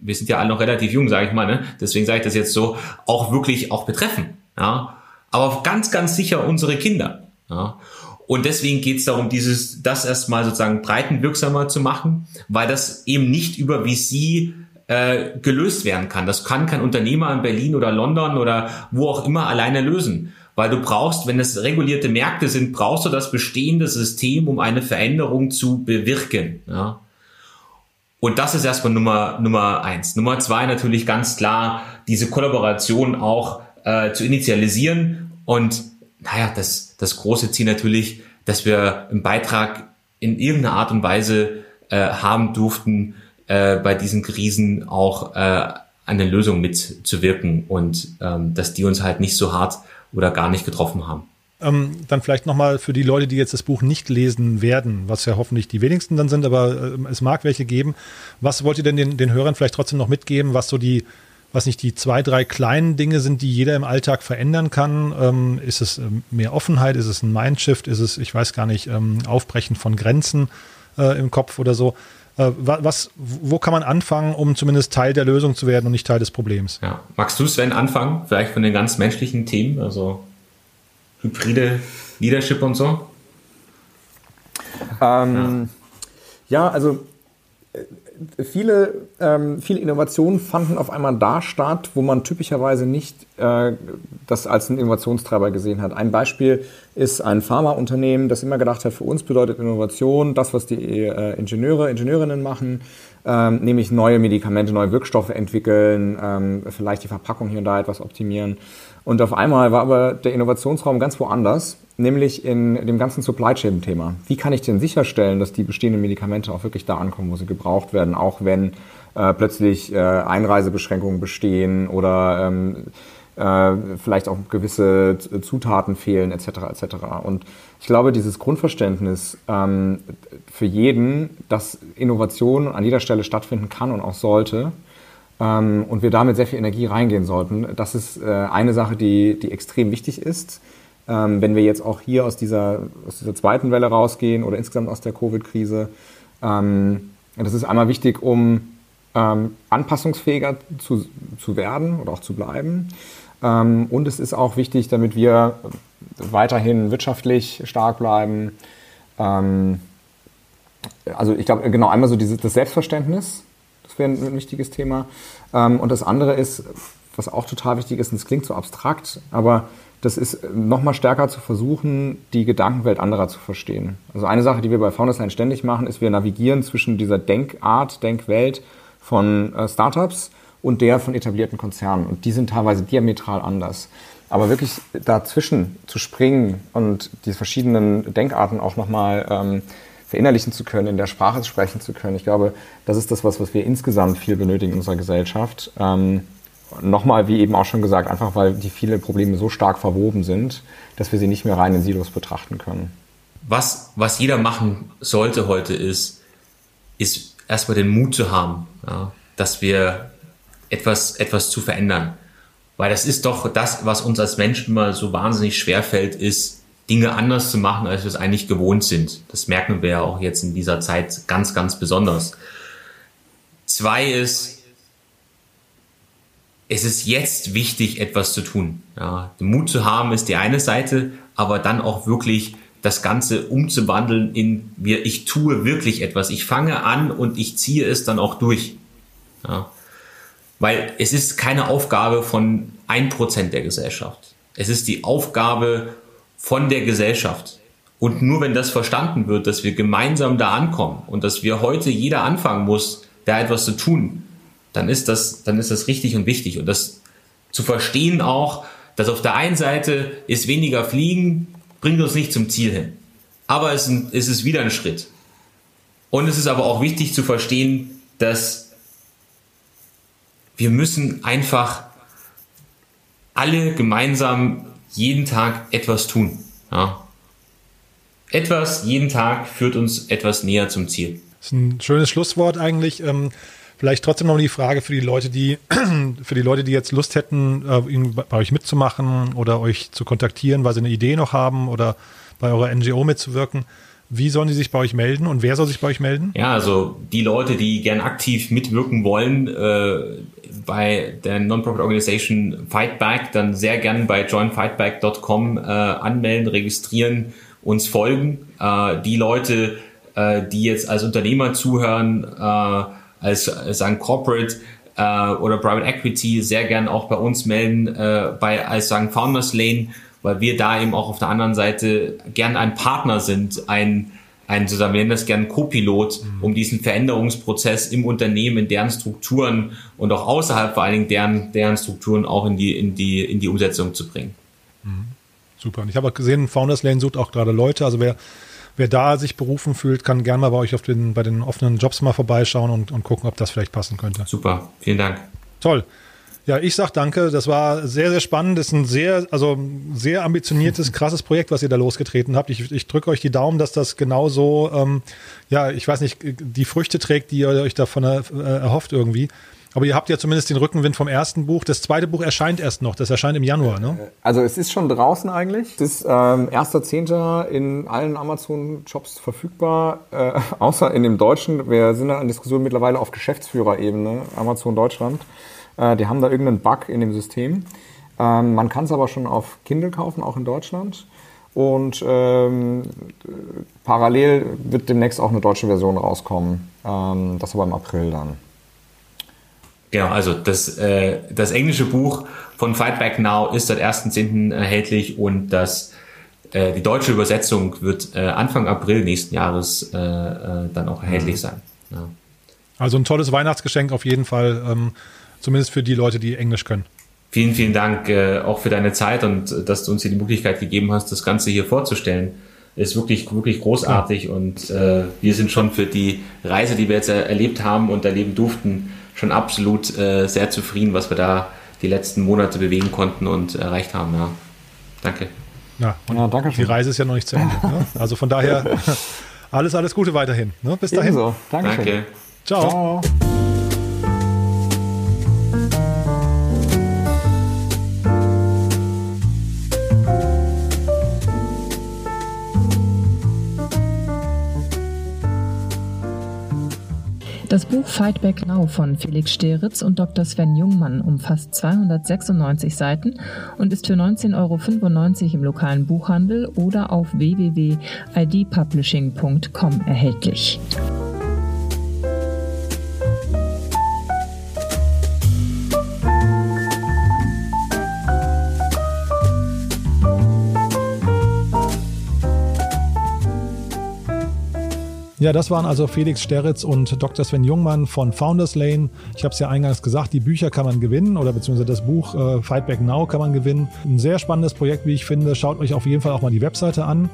Speaker 2: wir sind ja alle noch relativ jung, sage ich mal, ne? deswegen sage ich das jetzt so, auch wirklich auch betreffen. Ja? Aber ganz, ganz sicher unsere Kinder. Ja? Und deswegen geht es darum, dieses, das erstmal sozusagen breitenwirksamer zu machen, weil das eben nicht über VC äh, gelöst werden kann. Das kann kein Unternehmer in Berlin oder London oder wo auch immer alleine lösen. Weil du brauchst, wenn es regulierte Märkte sind, brauchst du das bestehende System, um eine Veränderung zu bewirken. Ja? Und das ist erstmal Nummer, Nummer eins. Nummer zwei natürlich ganz klar, diese Kollaboration auch äh, zu initialisieren. Und naja, das, das große Ziel natürlich, dass wir einen Beitrag in irgendeiner Art und Weise äh, haben durften, äh, bei diesen Krisen auch äh, an eine Lösung mitzuwirken und ähm, dass die uns halt nicht so hart oder gar nicht getroffen haben.
Speaker 4: Ähm, dann vielleicht nochmal für die Leute, die jetzt das Buch nicht lesen werden, was ja hoffentlich die wenigsten dann sind, aber äh, es mag welche geben. Was wollt ihr denn den, den Hörern vielleicht trotzdem noch mitgeben, was so die, was nicht die zwei, drei kleinen Dinge sind, die jeder im Alltag verändern kann? Ähm, ist es ähm, mehr Offenheit? Ist es ein Mindshift? Ist es, ich weiß gar nicht, ähm, Aufbrechen von Grenzen äh, im Kopf oder so? Äh, was, wo kann man anfangen, um zumindest Teil der Lösung zu werden und nicht Teil des Problems?
Speaker 2: Ja. Magst du, Sven, anfangen? Vielleicht von den ganz menschlichen Themen? Also hybride Leadership und so?
Speaker 5: Ähm, ja. ja. also äh, viele, ähm, viele Innovationen fanden auf einmal da statt, wo man typischerweise nicht äh, das als einen Innovationstreiber gesehen hat. Ein Beispiel ist ein Pharmaunternehmen, das immer gedacht hat, für uns bedeutet Innovation das, was die äh, Ingenieure, Ingenieurinnen machen, ähm, nämlich neue Medikamente, neue Wirkstoffe entwickeln, ähm, vielleicht die Verpackung hier und da etwas optimieren. Und auf einmal war aber der Innovationsraum ganz woanders, nämlich in dem ganzen Supply Chain-Thema. Wie kann ich denn sicherstellen, dass die bestehenden Medikamente auch wirklich da ankommen, wo sie gebraucht werden, auch wenn äh, plötzlich äh, Einreisebeschränkungen bestehen oder ähm, äh, vielleicht auch gewisse Zutaten fehlen etc. etc. Und ich glaube, dieses Grundverständnis ähm, für jeden, dass Innovation an jeder Stelle stattfinden kann und auch sollte, ähm, und wir damit sehr viel Energie reingehen sollten. Das ist äh, eine Sache, die, die extrem wichtig ist. Ähm, wenn wir jetzt auch hier aus dieser, aus dieser zweiten Welle rausgehen oder insgesamt aus der Covid-Krise, ähm, das ist einmal wichtig, um ähm, anpassungsfähiger zu, zu werden oder auch zu bleiben. Ähm, und es ist auch wichtig, damit wir weiterhin wirtschaftlich stark bleiben. Ähm, also ich glaube, genau einmal so dieses, das Selbstverständnis, wäre ein, ein wichtiges Thema. Ähm, und das andere ist, was auch total wichtig ist, und es klingt so abstrakt, aber das ist nochmal stärker zu versuchen, die Gedankenwelt anderer zu verstehen. Also eine Sache, die wir bei Foundersline ständig machen, ist, wir navigieren zwischen dieser Denkart, Denkwelt von äh, Startups und der von etablierten Konzernen. Und die sind teilweise diametral anders. Aber wirklich dazwischen zu springen und die verschiedenen Denkarten auch nochmal ähm, verinnerlichen zu können, in der Sprache sprechen zu können. Ich glaube, das ist das, was, was wir insgesamt viel benötigen in unserer Gesellschaft. Ähm, Nochmal, wie eben auch schon gesagt, einfach weil die vielen Probleme so stark verwoben sind, dass wir sie nicht mehr rein in Silos betrachten können.
Speaker 2: Was, was jeder machen sollte heute ist, ist erstmal den Mut zu haben, ja, dass wir etwas, etwas zu verändern. Weil das ist doch das, was uns als Menschen immer so wahnsinnig schwer fällt, ist, Dinge anders zu machen, als wir es eigentlich gewohnt sind. Das merken wir ja auch jetzt in dieser Zeit ganz, ganz besonders. Zwei ist, es ist jetzt wichtig, etwas zu tun. Ja, den Mut zu haben ist die eine Seite, aber dann auch wirklich das Ganze umzuwandeln in wir, ich tue wirklich etwas. Ich fange an und ich ziehe es dann auch durch. Ja. Weil es ist keine Aufgabe von ein Prozent der Gesellschaft. Es ist die Aufgabe von der Gesellschaft. Und nur wenn das verstanden wird, dass wir gemeinsam da ankommen und dass wir heute jeder anfangen muss, da etwas zu tun, dann ist das, dann ist das richtig und wichtig. Und das zu verstehen auch, dass auf der einen Seite ist weniger Fliegen, bringt uns nicht zum Ziel hin. Aber es ist wieder ein Schritt. Und es ist aber auch wichtig zu verstehen, dass wir müssen einfach alle gemeinsam jeden Tag etwas tun. Ja. Etwas jeden Tag führt uns etwas näher zum Ziel.
Speaker 4: Das ist ein schönes Schlusswort eigentlich. Ähm, vielleicht trotzdem noch die Frage für die Leute, die für die Leute, die jetzt Lust hätten, äh, bei euch mitzumachen oder euch zu kontaktieren, weil sie eine Idee noch haben oder bei eurer NGO mitzuwirken. Wie sollen die sich bei euch melden und wer soll sich bei euch melden?
Speaker 2: Ja, also die Leute, die gern aktiv mitwirken wollen äh, bei der Non-Profit Organization Fightback, dann sehr gern bei joinfightback.com äh, anmelden, registrieren, uns folgen. Äh, die Leute, äh, die jetzt als Unternehmer zuhören, äh, als, als ein Corporate äh, oder Private Equity, sehr gern auch bei uns melden, äh, bei als sagen Founders Lane weil wir da eben auch auf der anderen Seite gern ein Partner sind, ein, ein sozusagen, wir nennen das gern Co-Pilot, mhm. um diesen Veränderungsprozess im Unternehmen, in deren Strukturen und auch außerhalb vor allen Dingen deren, deren Strukturen auch in die, in die, in die Umsetzung zu bringen.
Speaker 4: Mhm. Super. Und ich habe auch gesehen, Founders Lane sucht auch gerade Leute. Also wer, wer da sich berufen fühlt, kann gerne mal bei euch auf den, bei den offenen Jobs mal vorbeischauen und, und gucken, ob das vielleicht passen könnte.
Speaker 2: Super. Vielen Dank.
Speaker 4: Toll. Ja, ich sag danke. Das war sehr, sehr spannend. Das ist ein sehr, also sehr ambitioniertes, krasses Projekt, was ihr da losgetreten habt. Ich, ich drücke euch die Daumen, dass das genauso, ähm, ja, ich weiß nicht, die Früchte trägt, die ihr euch davon äh, erhofft irgendwie. Aber ihr habt ja zumindest den Rückenwind vom ersten Buch. Das zweite Buch erscheint erst noch. Das erscheint im Januar, ne?
Speaker 5: Also es ist schon draußen eigentlich. Es ist ähm, 1.10. in allen Amazon-Shops verfügbar, äh, außer in dem deutschen. Wir sind da in Diskussion mittlerweile auf Geschäftsführerebene, Amazon Deutschland. Äh, die haben da irgendeinen Bug in dem System. Ähm, man kann es aber schon auf Kindle kaufen, auch in Deutschland. Und ähm, parallel wird demnächst auch eine deutsche Version rauskommen. Ähm, das aber im April dann.
Speaker 2: Genau, also das, äh, das englische Buch von Fight Back Now ist seit 1.10. erhältlich und das, äh, die deutsche Übersetzung wird äh, Anfang April nächsten Jahres äh, äh, dann auch erhältlich mhm. sein. Ja.
Speaker 4: Also ein tolles Weihnachtsgeschenk auf jeden Fall. Ähm, Zumindest für die Leute, die Englisch können.
Speaker 2: Vielen, vielen Dank äh, auch für deine Zeit und äh, dass du uns hier die Möglichkeit gegeben hast, das Ganze hier vorzustellen. Ist wirklich, wirklich großartig ja. und äh, wir sind schon für die Reise, die wir jetzt erlebt haben und erleben durften, schon absolut äh, sehr zufrieden, was wir da die letzten Monate bewegen konnten und erreicht haben. Ja. Danke.
Speaker 4: Ja, und ja, danke schön. Die Reise ist ja noch nicht zu Ende. Ne? Also von daher alles, alles Gute weiterhin. Ne? Bis dahin. Ebenso.
Speaker 5: Dankeschön. Danke.
Speaker 4: Ciao. Ciao.
Speaker 1: Das Buch Fight Back Now von Felix Steritz und Dr. Sven Jungmann umfasst 296 Seiten und ist für 19,95 Euro im lokalen Buchhandel oder auf www.idpublishing.com erhältlich.
Speaker 4: Ja, das waren also Felix Steritz und Dr. Sven Jungmann von Founders Lane. Ich habe es ja eingangs gesagt, die Bücher kann man gewinnen oder beziehungsweise das Buch äh, Fight Back Now kann man gewinnen. Ein sehr spannendes Projekt, wie ich finde. Schaut euch auf jeden Fall auch mal die Webseite an.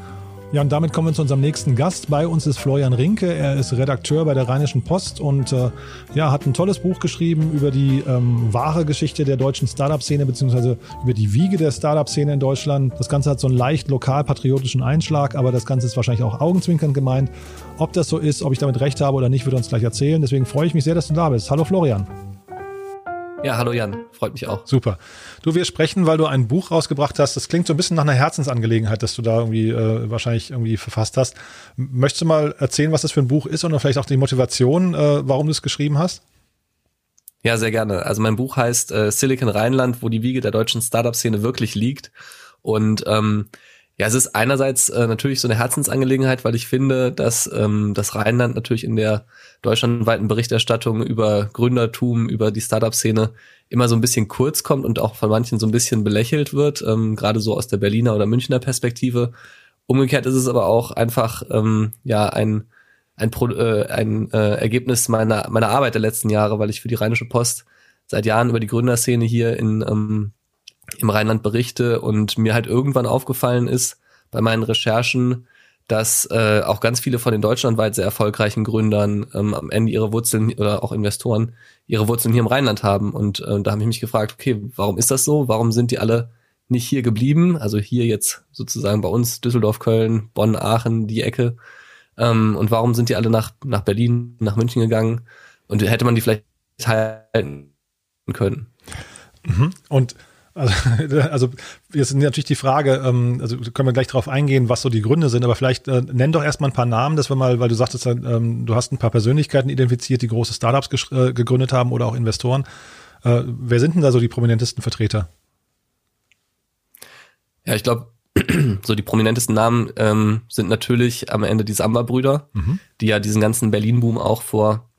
Speaker 4: Ja, und damit kommen wir zu unserem nächsten Gast. Bei uns ist Florian Rinke. Er ist Redakteur bei der Rheinischen Post und äh, ja, hat ein tolles Buch geschrieben über die ähm, wahre Geschichte der deutschen Startup-Szene beziehungsweise über die Wiege der Startup-Szene in Deutschland. Das Ganze hat so einen leicht lokal-patriotischen Einschlag, aber das Ganze ist wahrscheinlich auch augenzwinkernd gemeint. Ob das so ist, ob ich damit recht habe oder nicht, wird uns gleich erzählen. Deswegen freue ich mich sehr, dass du da bist. Hallo Florian.
Speaker 3: Ja, hallo Jan, freut mich auch.
Speaker 4: Super. Du, wir sprechen, weil du ein Buch rausgebracht hast. Das klingt so ein bisschen nach einer Herzensangelegenheit, dass du da irgendwie äh, wahrscheinlich irgendwie verfasst hast. Möchtest du mal erzählen, was das für ein Buch ist und vielleicht auch die Motivation, äh, warum du es geschrieben hast?
Speaker 3: Ja, sehr gerne. Also mein Buch heißt äh, Silicon Rheinland, wo die Wiege der deutschen Startup-Szene wirklich liegt. Und ähm, ja, es ist einerseits äh, natürlich so eine Herzensangelegenheit, weil ich finde, dass ähm, das Rheinland natürlich in der deutschlandweiten Berichterstattung über Gründertum, über die Startup-Szene immer so ein bisschen kurz kommt und auch von manchen so ein bisschen belächelt wird, ähm, gerade so aus der Berliner oder Münchner Perspektive. Umgekehrt ist es aber auch einfach ähm, ja ein ein, Pro, äh, ein äh, Ergebnis meiner meiner Arbeit der letzten Jahre, weil ich für die Rheinische Post seit Jahren über die Gründerszene hier in ähm, im Rheinland berichte und mir halt irgendwann aufgefallen ist bei meinen Recherchen, dass äh, auch ganz viele von den deutschlandweit sehr erfolgreichen Gründern ähm, am Ende ihre Wurzeln oder auch Investoren ihre Wurzeln hier im Rheinland haben. Und äh, da habe ich mich gefragt, okay, warum ist das so? Warum sind die alle nicht hier geblieben? Also hier jetzt sozusagen bei uns Düsseldorf, Köln, Bonn, Aachen, die Ecke. Ähm, und warum sind die alle nach, nach Berlin, nach München gegangen? Und hätte man die vielleicht halten können?
Speaker 4: Mhm. Und also, also jetzt ist natürlich die Frage, ähm, also können wir gleich darauf eingehen, was so die Gründe sind, aber vielleicht äh, nenn doch erstmal ein paar Namen, dass wir mal, weil du sagtest, ähm, du hast ein paar Persönlichkeiten identifiziert, die große Startups äh, gegründet haben oder auch Investoren. Äh, wer sind denn da so die prominentesten Vertreter?
Speaker 3: Ja, ich glaube, so die prominentesten Namen ähm, sind natürlich am Ende die Samba-Brüder, mhm. die ja diesen ganzen Berlin-Boom auch vor,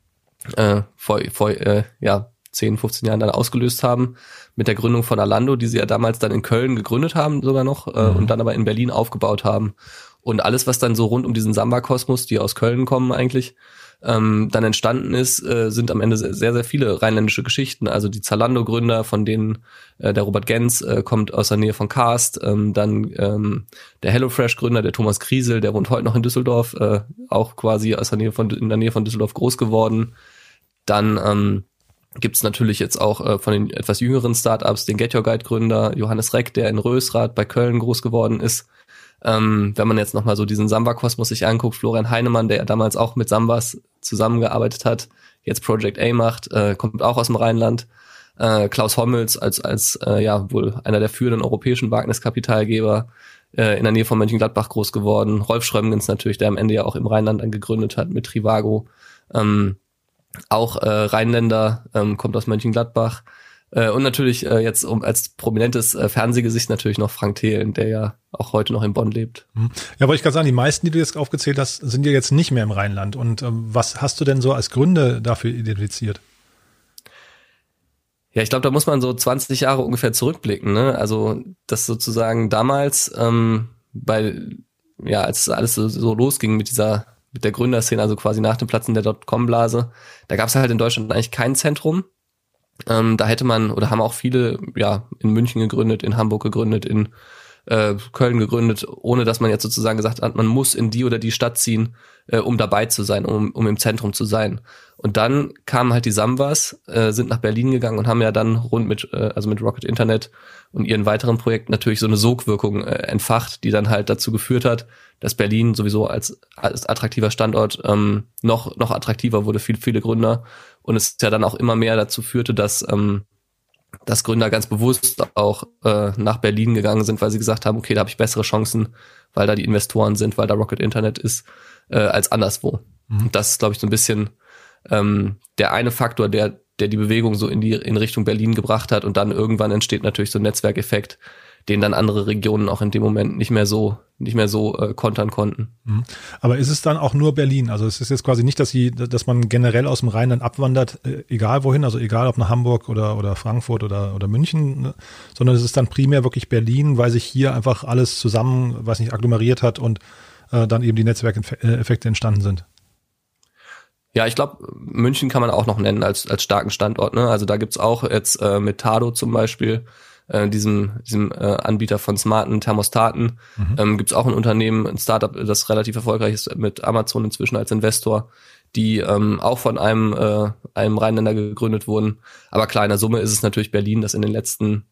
Speaker 3: äh, vor, vor äh, ja, 10, 15 Jahren dann ausgelöst haben mit der Gründung von Alando, die sie ja damals dann in Köln gegründet haben sogar noch äh, mhm. und dann aber in Berlin aufgebaut haben. Und alles, was dann so rund um diesen Samba-Kosmos, die aus Köln kommen eigentlich, ähm, dann entstanden ist, äh, sind am Ende sehr, sehr viele rheinländische Geschichten. Also die Zalando-Gründer, von denen äh, der Robert Gens äh, kommt aus der Nähe von Karst, ähm, dann ähm, der HelloFresh-Gründer, der Thomas Kriesel, der wohnt heute noch in Düsseldorf, äh, auch quasi aus der Nähe von in der Nähe von Düsseldorf groß geworden. Dann ähm, gibt es natürlich jetzt auch äh, von den etwas jüngeren Startups den Get Your Guide Gründer Johannes Reck, der in Rösrath bei Köln groß geworden ist. Ähm, wenn man jetzt nochmal so diesen Samba-Kosmos sich anguckt, Florian Heinemann, der damals auch mit Sambas zusammengearbeitet hat, jetzt Project A macht, äh, kommt auch aus dem Rheinland. Äh, Klaus Hommels als, als äh, ja wohl einer der führenden europäischen Wagniskapitalgeber äh, in der Nähe von Mönchengladbach groß geworden. Rolf Schrömgens natürlich, der am Ende ja auch im Rheinland dann gegründet hat mit Trivago. Ähm, auch äh, Rheinländer, ähm, kommt aus Mönchengladbach. Äh, und natürlich äh, jetzt um als prominentes äh, Fernsehgesicht natürlich noch Frank Thelen, der ja auch heute noch in Bonn lebt.
Speaker 4: Mhm. Ja, aber ich kann sagen, die meisten, die du jetzt aufgezählt hast, sind ja jetzt nicht mehr im Rheinland. Und ähm, was hast du denn so als Gründe dafür identifiziert?
Speaker 3: Ja, ich glaube, da muss man so 20 Jahre ungefähr zurückblicken. Ne? Also das sozusagen damals, ähm, bei ja, als alles so, so losging mit dieser mit der Gründerszene, also quasi nach dem Platzen der Dotcom-Blase, da gab es halt in Deutschland eigentlich kein Zentrum. Ähm, da hätte man, oder haben auch viele, ja, in München gegründet, in Hamburg gegründet, in äh, Köln gegründet, ohne dass man jetzt sozusagen gesagt hat, man muss in die oder die Stadt ziehen, äh, um dabei zu sein, um, um im Zentrum zu sein. Und dann kamen halt die Sambas, äh, sind nach Berlin gegangen und haben ja dann rund mit, äh, also mit Rocket Internet und ihren weiteren Projekten natürlich so eine Sogwirkung äh, entfacht, die dann halt dazu geführt hat, dass Berlin sowieso als, als attraktiver Standort ähm, noch, noch attraktiver wurde, viele, viele Gründer. Und es ja dann auch immer mehr dazu führte, dass ähm, dass Gründer ganz bewusst auch äh, nach Berlin gegangen sind, weil sie gesagt haben, okay, da habe ich bessere Chancen, weil da die Investoren sind, weil da Rocket Internet ist, äh, als anderswo. Mhm. Und das ist, glaube ich, so ein bisschen ähm, der eine Faktor, der, der die Bewegung so in die in Richtung Berlin gebracht hat. Und dann irgendwann entsteht natürlich so ein Netzwerkeffekt, den dann andere Regionen auch in dem Moment nicht mehr so nicht mehr so äh, kontern konnten.
Speaker 4: Mhm. Aber ist es dann auch nur Berlin? Also es ist jetzt quasi nicht, dass sie, dass man generell aus dem Rheinland abwandert, äh, egal wohin, also egal ob nach Hamburg oder oder Frankfurt oder oder München, ne? sondern es ist dann primär wirklich Berlin, weil sich hier einfach alles zusammen, weiß nicht, agglomeriert hat und äh, dann eben die Netzwerkeffekte entstanden sind.
Speaker 3: Ja, ich glaube, München kann man auch noch nennen als, als starken Standort. Ne? Also da gibt's auch jetzt äh, mit Tado zum Beispiel äh, diesem, diesem äh, Anbieter von smarten Thermostaten. Mhm. Ähm, Gibt es auch ein Unternehmen, ein Startup, das relativ erfolgreich ist mit Amazon inzwischen als Investor, die ähm, auch von einem, äh, einem Rheinländer gegründet wurden. Aber kleiner Summe ist es natürlich Berlin, das in den letzten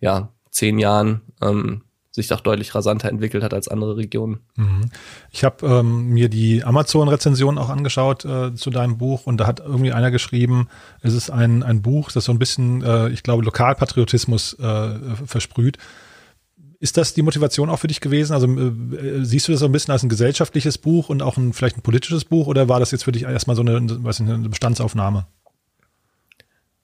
Speaker 3: ja, zehn Jahren ähm, sich doch deutlich rasanter entwickelt hat als andere Regionen.
Speaker 4: Mhm. Ich habe ähm, mir die Amazon-Rezension auch angeschaut äh, zu deinem Buch und da hat irgendwie einer geschrieben, es ist ein, ein Buch, das so ein bisschen, äh, ich glaube, Lokalpatriotismus äh, versprüht. Ist das die Motivation auch für dich gewesen? Also äh, siehst du das so ein bisschen als ein gesellschaftliches Buch und auch ein, vielleicht ein politisches Buch oder war das jetzt für dich erstmal so eine, weiß nicht, eine Bestandsaufnahme?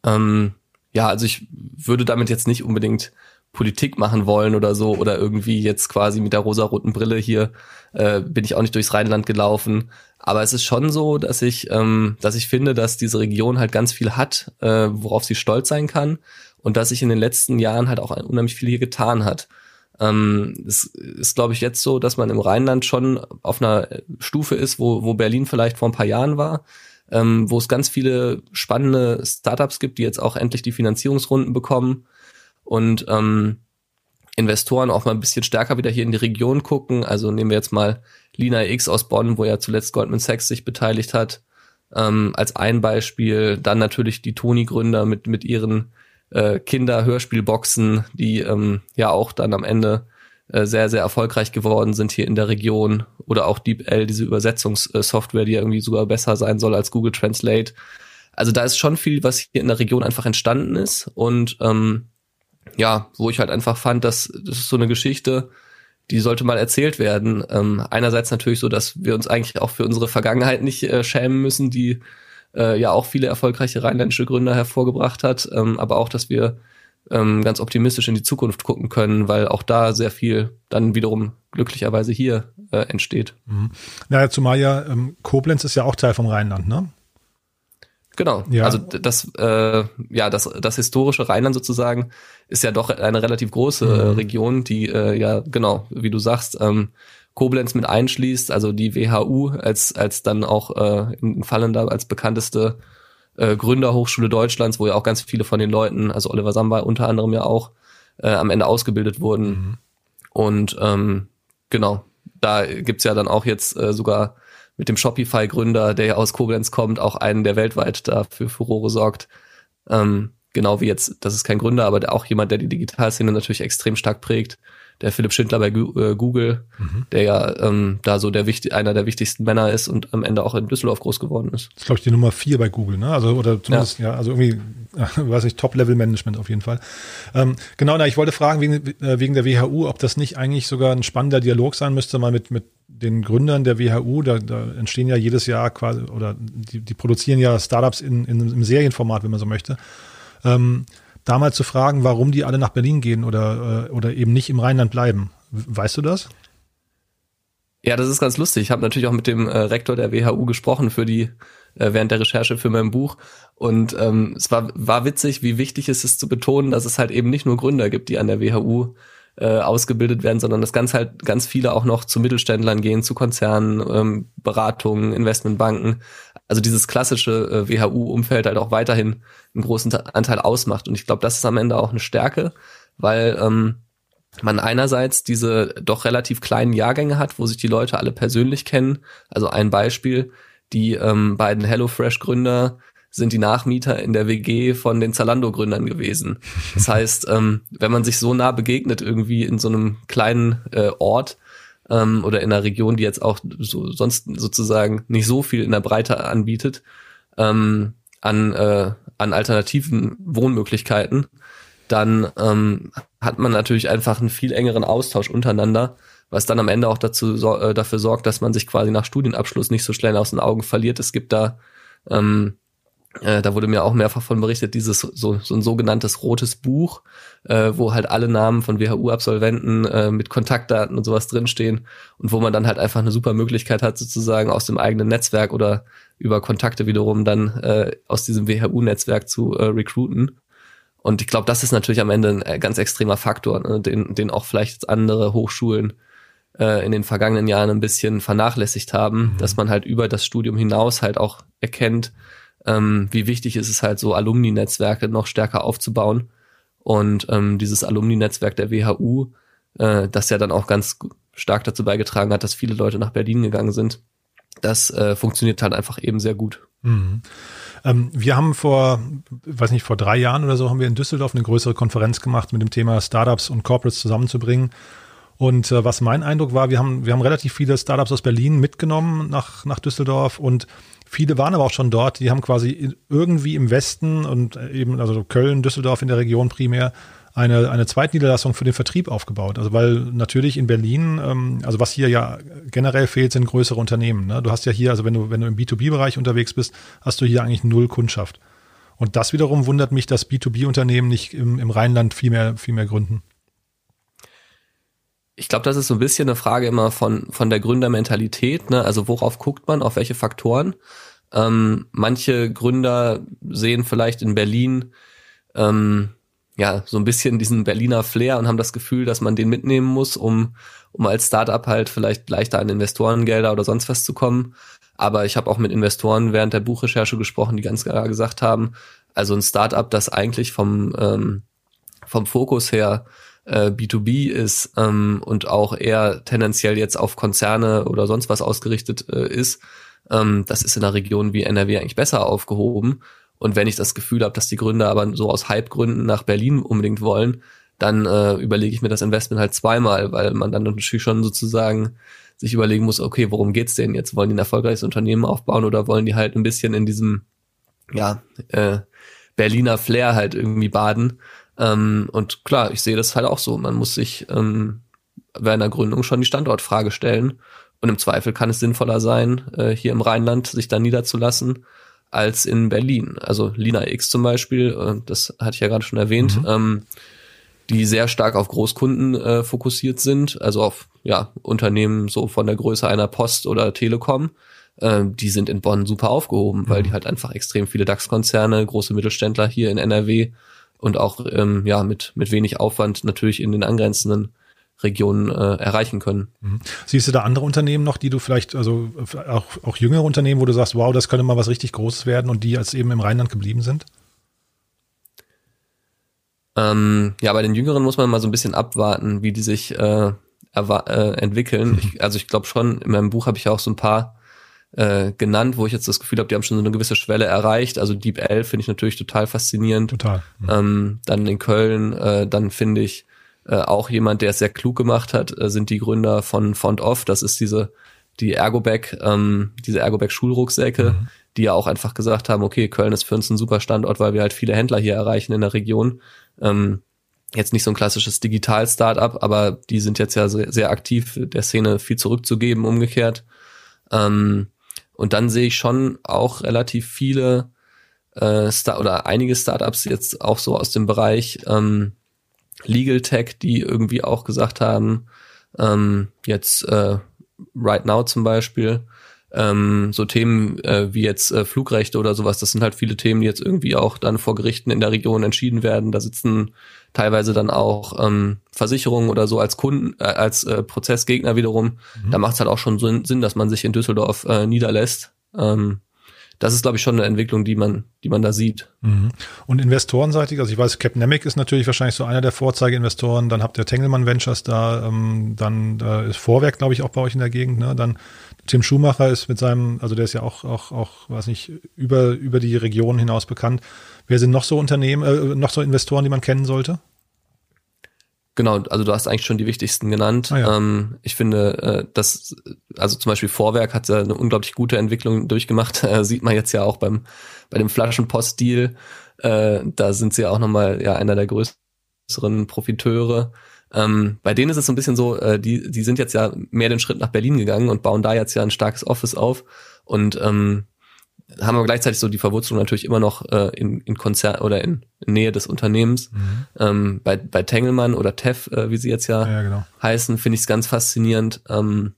Speaker 3: Ähm, ja, also ich würde damit jetzt nicht unbedingt Politik machen wollen oder so oder irgendwie jetzt quasi mit der rosaroten Brille hier äh, bin ich auch nicht durchs Rheinland gelaufen. Aber es ist schon so, dass ich, ähm, dass ich finde, dass diese Region halt ganz viel hat, äh, worauf sie stolz sein kann und dass sich in den letzten Jahren halt auch unheimlich viel hier getan hat. Ähm, es ist, glaube ich, jetzt so, dass man im Rheinland schon auf einer Stufe ist, wo, wo Berlin vielleicht vor ein paar Jahren war, ähm, wo es ganz viele spannende Startups gibt, die jetzt auch endlich die Finanzierungsrunden bekommen und ähm, Investoren auch mal ein bisschen stärker wieder hier in die Region gucken. Also nehmen wir jetzt mal Lina X aus Bonn, wo ja zuletzt Goldman Sachs sich beteiligt hat, ähm, als ein Beispiel. Dann natürlich die Toni-Gründer mit, mit ihren äh, Kinder-Hörspielboxen, die ähm, ja auch dann am Ende äh, sehr, sehr erfolgreich geworden sind hier in der Region. Oder auch DeepL, diese Übersetzungssoftware, die ja irgendwie sogar besser sein soll als Google Translate. Also da ist schon viel, was hier in der Region einfach entstanden ist. Und ähm, ja, wo ich halt einfach fand, dass das ist so eine Geschichte, die sollte mal erzählt werden. Ähm, einerseits natürlich so, dass wir uns eigentlich auch für unsere Vergangenheit nicht äh, schämen müssen, die äh, ja auch viele erfolgreiche rheinländische Gründer hervorgebracht hat, ähm, aber auch, dass wir ähm, ganz optimistisch in die Zukunft gucken können, weil auch da sehr viel dann wiederum glücklicherweise hier äh, entsteht.
Speaker 4: Mhm. Naja, zumal ja ähm, Koblenz ist ja auch Teil vom Rheinland, ne?
Speaker 3: Genau. Ja. Also das, äh, ja, das, das historische Rheinland sozusagen ist ja doch eine relativ große mhm. Region, die äh, ja genau, wie du sagst, ähm, Koblenz mit einschließt, also die WHU als als dann auch äh, in Fallen da als bekannteste äh, Gründerhochschule Deutschlands, wo ja auch ganz viele von den Leuten, also Oliver Samba unter anderem ja auch, äh, am Ende ausgebildet wurden. Mhm. Und ähm, genau, da gibt's ja dann auch jetzt äh, sogar mit dem Shopify-Gründer, der ja aus Koblenz kommt, auch einen, der weltweit da für Furore sorgt. Ähm, genau wie jetzt, das ist kein Gründer, aber auch jemand, der die Digitalszene natürlich extrem stark prägt der Philipp Schindler bei äh, Google, mhm. der ja ähm, da so der wichtig, einer der wichtigsten Männer ist und am Ende auch in Düsseldorf groß geworden ist.
Speaker 4: Das ist, glaube ich, die Nummer vier bei Google, ne? Also, oder zumindest, ja, ja also irgendwie, weiß ich, Top-Level-Management auf jeden Fall. Ähm, genau, na, ich wollte fragen, wegen, äh, wegen der WHU, ob das nicht eigentlich sogar ein spannender Dialog sein müsste, mal mit, mit den Gründern der WHU, da, da entstehen ja jedes Jahr quasi, oder die, die produzieren ja Startups in, in, im Serienformat, wenn man so möchte. Ähm, damals zu fragen, warum die alle nach Berlin gehen oder, äh, oder eben nicht im Rheinland bleiben. Weißt du das?
Speaker 3: Ja, das ist ganz lustig. Ich habe natürlich auch mit dem äh, Rektor der WHU gesprochen für die äh, während der Recherche für mein Buch und ähm, es war war witzig, wie wichtig es ist zu betonen, dass es halt eben nicht nur Gründer gibt, die an der WHU äh, ausgebildet werden, sondern dass ganz halt ganz viele auch noch zu Mittelständlern gehen, zu Konzernen, ähm, Beratungen, Investmentbanken. Also dieses klassische äh, WHU-Umfeld halt auch weiterhin einen großen Anteil ausmacht. Und ich glaube, das ist am Ende auch eine Stärke, weil ähm, man einerseits diese doch relativ kleinen Jahrgänge hat, wo sich die Leute alle persönlich kennen. Also ein Beispiel, die ähm, beiden HelloFresh-Gründer sind die Nachmieter in der WG von den Zalando-Gründern gewesen. Das heißt, ähm, wenn man sich so nah begegnet irgendwie in so einem kleinen äh, Ort ähm, oder in einer Region, die jetzt auch so, sonst sozusagen nicht so viel in der Breite anbietet, ähm, an, äh, an alternativen Wohnmöglichkeiten, dann ähm, hat man natürlich einfach einen viel engeren Austausch untereinander, was dann am Ende auch dazu äh, dafür sorgt, dass man sich quasi nach Studienabschluss nicht so schnell aus den Augen verliert. Es gibt da ähm, äh, da wurde mir auch mehrfach von berichtet, dieses so, so ein sogenanntes rotes Buch, äh, wo halt alle Namen von WHU-Absolventen äh, mit Kontaktdaten und sowas drinstehen und wo man dann halt einfach eine super Möglichkeit hat, sozusagen aus dem eigenen Netzwerk oder über Kontakte wiederum dann äh, aus diesem WHU-Netzwerk zu äh, recruiten. Und ich glaube, das ist natürlich am Ende ein äh, ganz extremer Faktor, ne, den, den auch vielleicht andere Hochschulen äh, in den vergangenen Jahren ein bisschen vernachlässigt haben, mhm. dass man halt über das Studium hinaus halt auch erkennt, ähm, wie wichtig ist es halt so Alumni-Netzwerke noch stärker aufzubauen. Und ähm, dieses Alumni-Netzwerk der WHU, äh, das ja dann auch ganz stark dazu beigetragen hat, dass viele Leute nach Berlin gegangen sind, das äh, funktioniert halt einfach eben sehr gut.
Speaker 4: Mhm. Ähm, wir haben vor, weiß nicht, vor drei Jahren oder so haben wir in Düsseldorf eine größere Konferenz gemacht mit dem Thema Startups und Corporates zusammenzubringen. Und äh, was mein Eindruck war, wir haben, wir haben relativ viele Startups aus Berlin mitgenommen nach, nach Düsseldorf und Viele waren aber auch schon dort, die haben quasi irgendwie im Westen und eben, also Köln, Düsseldorf in der Region primär, eine, eine Zweitniederlassung für den Vertrieb aufgebaut. Also weil natürlich in Berlin, ähm, also was hier ja generell fehlt, sind größere Unternehmen. Ne? Du hast ja hier, also wenn du, wenn du im B2B-Bereich unterwegs bist, hast du hier eigentlich null Kundschaft. Und das wiederum wundert mich, dass B2B-Unternehmen nicht im, im Rheinland viel mehr, viel mehr gründen.
Speaker 3: Ich glaube, das ist so ein bisschen eine Frage immer von, von der Gründermentalität. Ne? Also worauf guckt man, auf welche Faktoren? Ähm, manche Gründer sehen vielleicht in Berlin ähm, ja so ein bisschen diesen Berliner Flair und haben das Gefühl, dass man den mitnehmen muss, um, um als Startup halt vielleicht leichter an Investorengelder oder sonst was zu kommen. Aber ich habe auch mit Investoren während der Buchrecherche gesprochen, die ganz klar gesagt haben, also ein Startup, das eigentlich vom, ähm, vom Fokus her äh, B2B ist ähm, und auch eher tendenziell jetzt auf Konzerne oder sonst was ausgerichtet äh, ist, ähm, das ist in einer Region wie NRW eigentlich besser aufgehoben. Und wenn ich das Gefühl habe, dass die Gründer aber so aus Hypegründen nach Berlin unbedingt wollen, dann äh, überlege ich mir das Investment halt zweimal, weil man dann natürlich schon sozusagen sich überlegen muss, okay, worum geht's denn jetzt? Wollen die ein erfolgreiches Unternehmen aufbauen oder wollen die halt ein bisschen in diesem, ja, äh, Berliner Flair halt irgendwie baden? Ähm, und klar, ich sehe das halt auch so. Man muss sich ähm, bei einer Gründung schon die Standortfrage stellen. Und im Zweifel kann es sinnvoller sein, äh, hier im Rheinland sich dann niederzulassen, als in Berlin. Also Lina X zum Beispiel, äh, das hatte ich ja gerade schon erwähnt, mhm. ähm, die sehr stark auf Großkunden äh, fokussiert sind, also auf ja, Unternehmen so von der Größe einer Post oder Telekom. Äh, die sind in Bonn super aufgehoben, mhm. weil die halt einfach extrem viele DAX-Konzerne, große Mittelständler hier in NRW und auch ähm, ja mit, mit wenig Aufwand natürlich in den angrenzenden Regionen äh, erreichen können.
Speaker 4: Mhm. Siehst du da andere Unternehmen noch, die du vielleicht, also auch, auch jüngere Unternehmen, wo du sagst, wow, das könnte mal was richtig Großes werden und die als eben im Rheinland geblieben sind?
Speaker 3: Ähm, ja, bei den Jüngeren muss man mal so ein bisschen abwarten, wie die sich äh, äh, entwickeln. Ich, also ich glaube schon, in meinem Buch habe ich auch so ein paar äh, genannt, wo ich jetzt das Gefühl habe, die haben schon so eine gewisse Schwelle erreicht. Also Deep L finde ich natürlich total faszinierend.
Speaker 4: Total.
Speaker 3: Mhm. Ähm, dann in Köln, äh, dann finde ich äh, auch jemand, der es sehr klug gemacht hat, äh, sind die Gründer von Font Off. Das ist diese die Ergobag, ähm, diese Ergobag Schulrucksäcke, mhm. die ja auch einfach gesagt haben, okay, Köln ist für uns ein super Standort, weil wir halt viele Händler hier erreichen in der Region. Ähm, jetzt nicht so ein klassisches Digital-Startup, aber die sind jetzt ja sehr, sehr aktiv, der Szene viel zurückzugeben, umgekehrt. Ähm, und dann sehe ich schon auch relativ viele äh, Star oder einige Startups jetzt auch so aus dem Bereich ähm, Legal Tech, die irgendwie auch gesagt haben, ähm, jetzt äh, Right Now zum Beispiel, ähm, so Themen äh, wie jetzt äh, Flugrechte oder sowas, das sind halt viele Themen, die jetzt irgendwie auch dann vor Gerichten in der Region entschieden werden. Da sitzen teilweise dann auch ähm, Versicherungen oder so als Kunden, äh, als äh, Prozessgegner wiederum. Mhm. Da macht es halt auch schon Sinn, dass man sich in Düsseldorf äh, niederlässt. Ähm, das ist, glaube ich, schon eine Entwicklung, die man, die man da sieht.
Speaker 4: Mhm. Und investorenseitig, also ich weiß, Capnemic ist natürlich wahrscheinlich so einer der Vorzeigeinvestoren, dann habt ihr Tengelmann Ventures da, ähm, dann da ist Vorwerk, glaube ich, auch bei euch in der Gegend, ne? Dann Tim Schumacher ist mit seinem, also der ist ja auch, auch, auch, weiß nicht, über, über die Region hinaus bekannt. Wer sind noch so Unternehmen, äh, noch so Investoren, die man kennen sollte?
Speaker 3: Genau, also du hast eigentlich schon die wichtigsten genannt. Ah, ja. ähm, ich finde, äh, dass, also zum Beispiel Vorwerk hat ja eine unglaublich gute Entwicklung durchgemacht. Äh, sieht man jetzt ja auch beim bei dem Flaschenpost-Deal. Äh, da sind sie ja auch nochmal ja einer der größeren Profiteure. Ähm, bei denen ist es so ein bisschen so, äh, die, die sind jetzt ja mehr den Schritt nach Berlin gegangen und bauen da jetzt ja ein starkes Office auf. Und ähm, haben aber gleichzeitig so die Verwurzelung natürlich immer noch äh, in, in Konzern oder in, in Nähe des Unternehmens. Mhm. Ähm, bei, bei Tengelmann oder TEF, äh, wie sie jetzt ja, ja genau. heißen, finde ich es ganz faszinierend, ähm,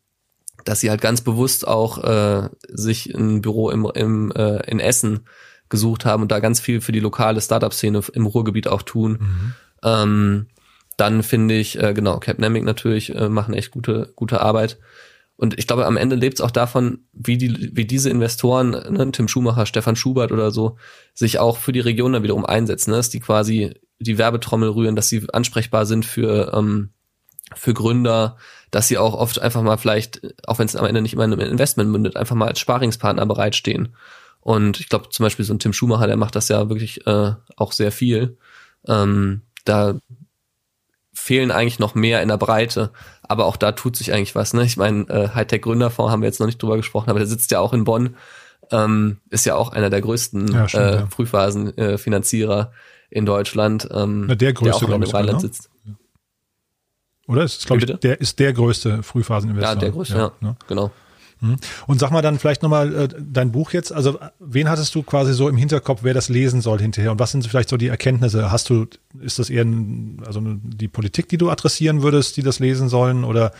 Speaker 3: dass sie halt ganz bewusst auch äh, sich ein Büro im, im, äh, in Essen gesucht haben und da ganz viel für die lokale Startup-Szene im Ruhrgebiet auch tun. Mhm. Ähm, dann finde ich, äh, genau, Capnamic natürlich äh, machen echt gute, gute Arbeit. Und ich glaube, am Ende lebt es auch davon, wie die, wie diese Investoren, ne, Tim Schumacher, Stefan Schubert oder so, sich auch für die Region dann wiederum einsetzen, ne? dass die quasi die Werbetrommel rühren, dass sie ansprechbar sind für, ähm, für Gründer, dass sie auch oft einfach mal vielleicht, auch wenn es am Ende nicht immer in einem Investment mündet, einfach mal als Sparingspartner bereitstehen. Und ich glaube zum Beispiel so ein Tim Schumacher, der macht das ja wirklich äh, auch sehr viel. Ähm, da fehlen eigentlich noch mehr in der Breite. Aber auch da tut sich eigentlich was. Ne? Ich meine, äh, Hightech-Gründerfonds haben wir jetzt noch nicht drüber gesprochen, aber der sitzt ja auch in Bonn. Ähm, ist ja auch einer der größten ja, stimmt, äh, ja. Frühphasen-Finanzierer äh, in Deutschland. Ähm,
Speaker 4: Na, der größte,
Speaker 3: der auch in Rheinland ne? sitzt.
Speaker 4: Oder? Ist, glaube ich, der ist der größte Frühphaseninvestor.
Speaker 3: Ja, der größte, ja, ja ne? genau.
Speaker 4: Mhm. Und sag mal dann vielleicht nochmal äh, dein Buch jetzt. Also wen hattest du quasi so im Hinterkopf, wer das lesen soll hinterher? Und was sind vielleicht so die Erkenntnisse? Hast du, ist das eher also die Politik, die du adressieren würdest, die das lesen sollen? Oder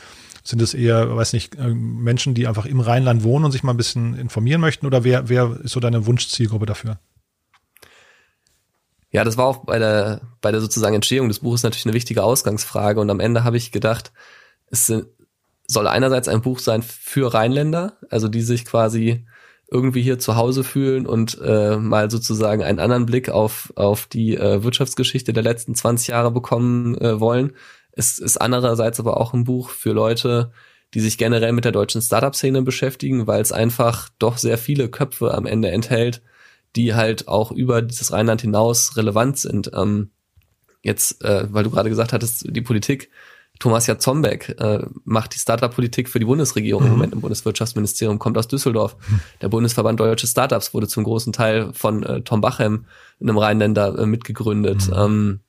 Speaker 4: sind es eher, weiß nicht, äh, Menschen, die einfach im Rheinland wohnen und sich mal ein bisschen informieren möchten? Oder wer, wer ist so deine Wunschzielgruppe dafür?
Speaker 3: Ja, das war auch bei der, bei der sozusagen Entstehung des Buches natürlich eine wichtige Ausgangsfrage. Und am Ende habe ich gedacht, es sind, soll einerseits ein Buch sein für Rheinländer, also die sich quasi irgendwie hier zu Hause fühlen und äh, mal sozusagen einen anderen Blick auf, auf die äh, Wirtschaftsgeschichte der letzten 20 Jahre bekommen äh, wollen. Es ist andererseits aber auch ein Buch für Leute, die sich generell mit der deutschen Startup-Szene beschäftigen, weil es einfach doch sehr viele Köpfe am Ende enthält, die halt auch über dieses Rheinland hinaus relevant sind. Ähm, jetzt, äh, weil du gerade gesagt hattest, die Politik, Thomas Jatzombeck äh, macht die Startup-Politik für die Bundesregierung mhm. im Moment im Bundeswirtschaftsministerium, kommt aus Düsseldorf. Mhm. Der Bundesverband Deutsche Startups wurde zum großen Teil von äh, Tom Bachem, einem Rheinländer, äh, mitgegründet. Mhm. Ähm,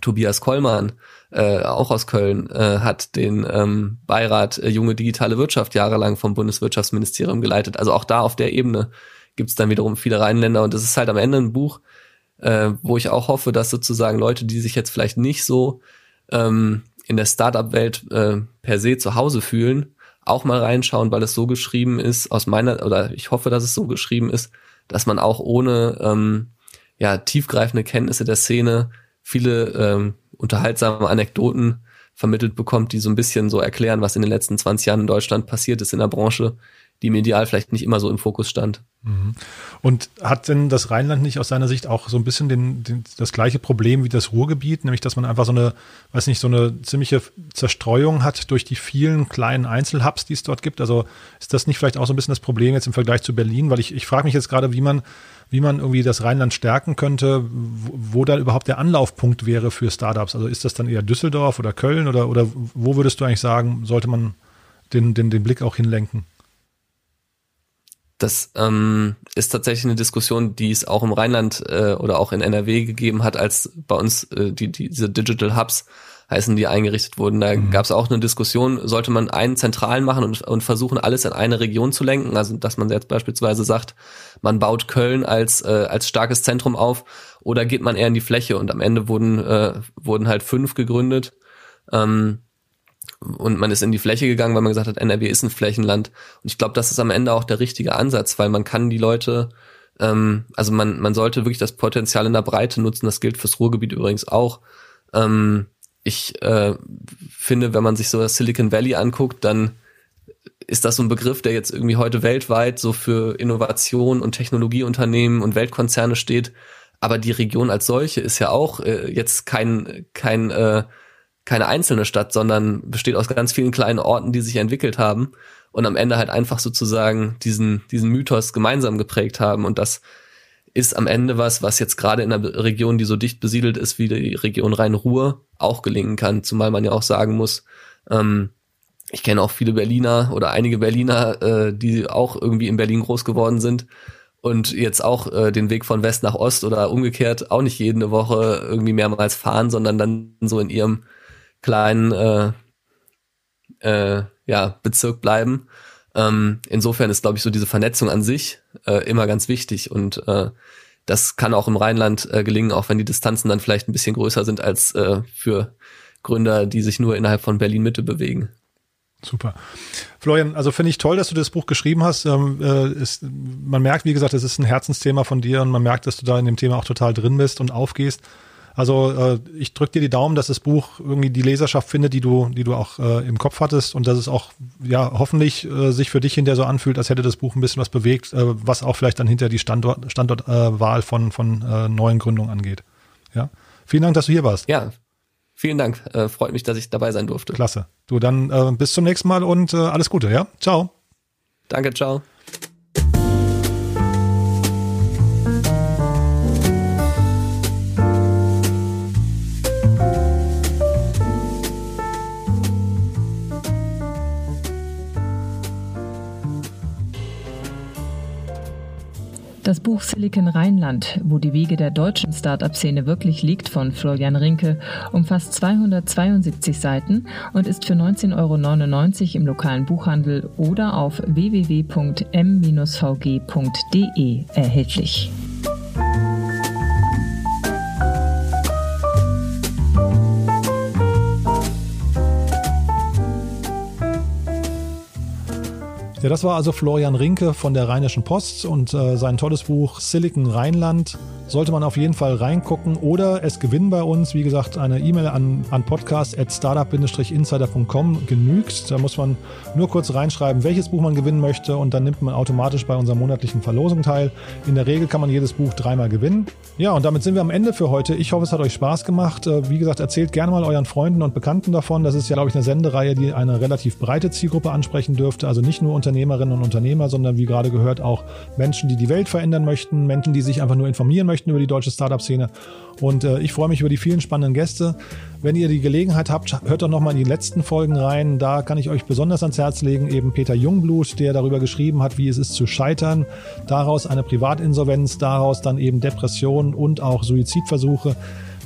Speaker 3: Tobias Kollmann, äh, auch aus Köln, äh, hat den ähm, Beirat äh, Junge Digitale Wirtschaft jahrelang vom Bundeswirtschaftsministerium geleitet. Also auch da auf der Ebene gibt's dann wiederum viele Rheinländer. Und das ist halt am Ende ein Buch, äh, wo ich auch hoffe, dass sozusagen Leute, die sich jetzt vielleicht nicht so ähm, in der Startup-Welt äh, per se zu Hause fühlen, auch mal reinschauen, weil es so geschrieben ist, aus meiner, oder ich hoffe, dass es so geschrieben ist, dass man auch ohne ähm, ja, tiefgreifende Kenntnisse der Szene viele ähm, unterhaltsame Anekdoten vermittelt bekommt, die so ein bisschen so erklären, was in den letzten 20 Jahren in Deutschland passiert ist in der Branche, die medial vielleicht nicht immer so im Fokus stand.
Speaker 4: Mhm. Und hat denn das Rheinland nicht aus seiner Sicht auch so ein bisschen den, den, das gleiche Problem wie das Ruhrgebiet, nämlich dass man einfach so eine, weiß nicht, so eine ziemliche Zerstreuung hat durch die vielen kleinen Einzelhubs, die es dort gibt? Also ist das nicht vielleicht auch so ein bisschen das Problem jetzt im Vergleich zu Berlin? Weil ich, ich frage mich jetzt gerade, wie man, wie man irgendwie das Rheinland stärken könnte, wo, wo da überhaupt der Anlaufpunkt wäre für Startups. Also ist das dann eher Düsseldorf oder Köln oder, oder wo würdest du eigentlich sagen, sollte man den, den, den Blick auch hinlenken?
Speaker 3: Das ähm, ist tatsächlich eine Diskussion, die es auch im Rheinland äh, oder auch in NRW gegeben hat, als bei uns äh, die, die, diese Digital Hubs heißen, die eingerichtet wurden. Da mhm. gab es auch eine Diskussion, sollte man einen zentralen machen und, und versuchen, alles in eine Region zu lenken. Also dass man jetzt beispielsweise sagt, man baut Köln als, äh, als starkes Zentrum auf oder geht man eher in die Fläche und am Ende wurden, äh, wurden halt fünf gegründet. Ähm, und man ist in die Fläche gegangen, weil man gesagt hat, NRW ist ein Flächenland. Und ich glaube, das ist am Ende auch der richtige Ansatz, weil man kann die Leute, ähm, also man, man sollte wirklich das Potenzial in der Breite nutzen. Das gilt fürs Ruhrgebiet übrigens auch. Ähm, ich äh, finde, wenn man sich so das Silicon Valley anguckt, dann ist das so ein Begriff, der jetzt irgendwie heute weltweit so für Innovation und Technologieunternehmen und Weltkonzerne steht. Aber die Region als solche ist ja auch äh, jetzt kein, kein äh, keine einzelne Stadt, sondern besteht aus ganz vielen kleinen Orten, die sich entwickelt haben und am Ende halt einfach sozusagen diesen, diesen Mythos gemeinsam geprägt haben. Und das ist am Ende was, was jetzt gerade in einer Region, die so dicht besiedelt ist wie die Region Rhein-Ruhr, auch gelingen kann. Zumal man ja auch sagen muss, ähm, ich kenne auch viele Berliner oder einige Berliner, äh, die auch irgendwie in Berlin groß geworden sind und jetzt auch äh, den Weg von West nach Ost oder umgekehrt auch nicht jede Woche irgendwie mehrmals fahren, sondern dann so in ihrem kleinen äh, äh, ja, Bezirk bleiben. Ähm, insofern ist, glaube ich, so diese Vernetzung an sich äh, immer ganz wichtig und äh, das kann auch im Rheinland äh, gelingen, auch wenn die Distanzen dann vielleicht ein bisschen größer sind als äh, für Gründer, die sich nur innerhalb von Berlin Mitte bewegen.
Speaker 4: Super. Florian, also finde ich toll, dass du das Buch geschrieben hast. Ähm, äh, ist, man merkt, wie gesagt, es ist ein Herzensthema von dir und man merkt, dass du da in dem Thema auch total drin bist und aufgehst. Also äh, ich drücke dir die Daumen, dass das Buch irgendwie die Leserschaft findet, die du, die du auch äh, im Kopf hattest und dass es auch ja hoffentlich äh, sich für dich hinterher so anfühlt, als hätte das Buch ein bisschen was bewegt, äh, was auch vielleicht dann hinter die Standort, Standortwahl äh, von, von äh, neuen Gründungen angeht. Ja. Vielen Dank, dass du hier warst.
Speaker 3: Ja, vielen Dank. Äh, freut mich, dass ich dabei sein durfte.
Speaker 4: Klasse. Du dann äh, bis zum nächsten Mal und äh, alles Gute, ja? Ciao.
Speaker 3: Danke, ciao.
Speaker 1: Das Buch Silicon Rheinland, wo die Wege der deutschen Startup-Szene wirklich liegt, von Florian Rinke, umfasst 272 Seiten und ist für 19,99 Euro im lokalen Buchhandel oder auf www.m-vg.de erhältlich.
Speaker 4: Ja, das war also Florian Rinke von der Rheinischen Post und äh, sein tolles Buch Silicon Rheinland sollte man auf jeden Fall reingucken oder es gewinnen bei uns. Wie gesagt, eine E-Mail an, an podcast.startup-insider.com genügt. Da muss man nur kurz reinschreiben, welches Buch man gewinnen möchte und dann nimmt man automatisch bei unserer monatlichen Verlosung teil. In der Regel kann man jedes Buch dreimal gewinnen. Ja, und damit sind wir am Ende für heute. Ich hoffe, es hat euch Spaß gemacht. Äh, wie gesagt, erzählt gerne mal euren Freunden und Bekannten davon. Das ist ja, glaube ich, eine Sendereihe, die eine relativ breite Zielgruppe ansprechen dürfte. Also nicht nur Unternehmerinnen und Unternehmer, sondern wie gerade gehört auch Menschen, die die Welt verändern möchten, Menschen, die sich einfach nur informieren möchten möchten über die deutsche Startup-Szene. Und äh, ich freue mich über die vielen spannenden Gäste. Wenn ihr die Gelegenheit habt, hört doch nochmal in die letzten Folgen rein. Da kann ich euch besonders ans Herz legen, eben Peter Jungblut, der darüber geschrieben hat, wie es ist zu scheitern. Daraus eine Privatinsolvenz, daraus dann eben Depressionen und auch Suizidversuche.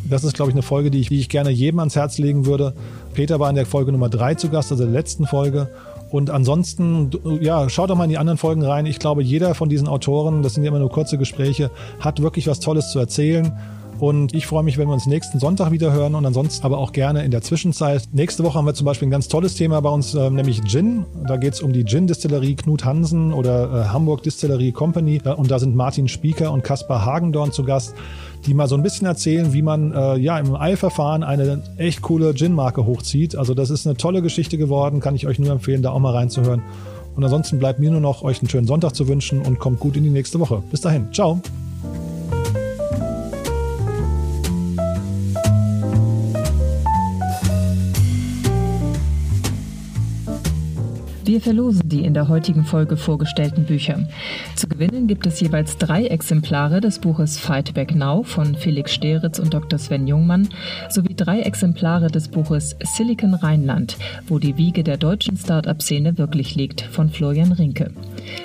Speaker 4: Das ist, glaube ich, eine Folge, die ich, die ich gerne jedem ans Herz legen würde. Peter war in der Folge Nummer drei zu Gast, also der letzten Folge. Und ansonsten, ja, schaut doch mal in die anderen Folgen rein. Ich glaube, jeder von diesen Autoren, das sind ja immer nur kurze Gespräche, hat wirklich was Tolles zu erzählen. Und ich freue mich, wenn wir uns nächsten Sonntag wieder hören und ansonsten aber auch gerne in der Zwischenzeit. Nächste Woche haben wir zum Beispiel ein ganz tolles Thema bei uns, äh, nämlich Gin. Da geht es um die Gin-Distillerie Knut Hansen oder äh, Hamburg Distillerie Company. Und da sind Martin Spieker und Kaspar Hagendorn zu Gast die mal so ein bisschen erzählen, wie man äh, ja im Eilverfahren eine echt coole Gin-Marke hochzieht. Also das ist eine tolle Geschichte geworden, kann ich euch nur empfehlen, da auch mal reinzuhören. Und ansonsten bleibt mir nur noch, euch einen schönen Sonntag zu wünschen und kommt gut in die nächste Woche. Bis dahin, ciao.
Speaker 1: Wir verlosen die in der heutigen Folge vorgestellten Bücher. Zu gewinnen gibt es jeweils drei Exemplare des Buches Fight Back Now von Felix Steritz und Dr. Sven Jungmann sowie drei Exemplare des Buches Silicon Rheinland, wo die Wiege der deutschen Start-up-Szene wirklich liegt, von Florian Rinke.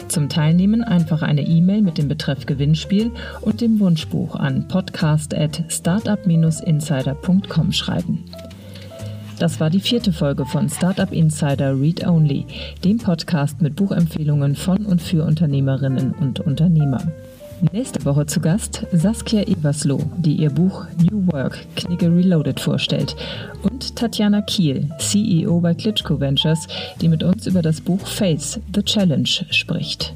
Speaker 1: Zum Teilnehmen einfach eine E-Mail mit dem Betreff Gewinnspiel und dem Wunschbuch an podcast at startup-insider.com schreiben. Das war die vierte Folge von Startup Insider Read Only, dem Podcast mit Buchempfehlungen von und für Unternehmerinnen und Unternehmer. Nächste Woche zu Gast Saskia Eversloh, die ihr Buch New Work Knigge Reloaded vorstellt. Und Tatjana Kiel, CEO bei Klitschko Ventures, die mit uns über das Buch Face The Challenge spricht.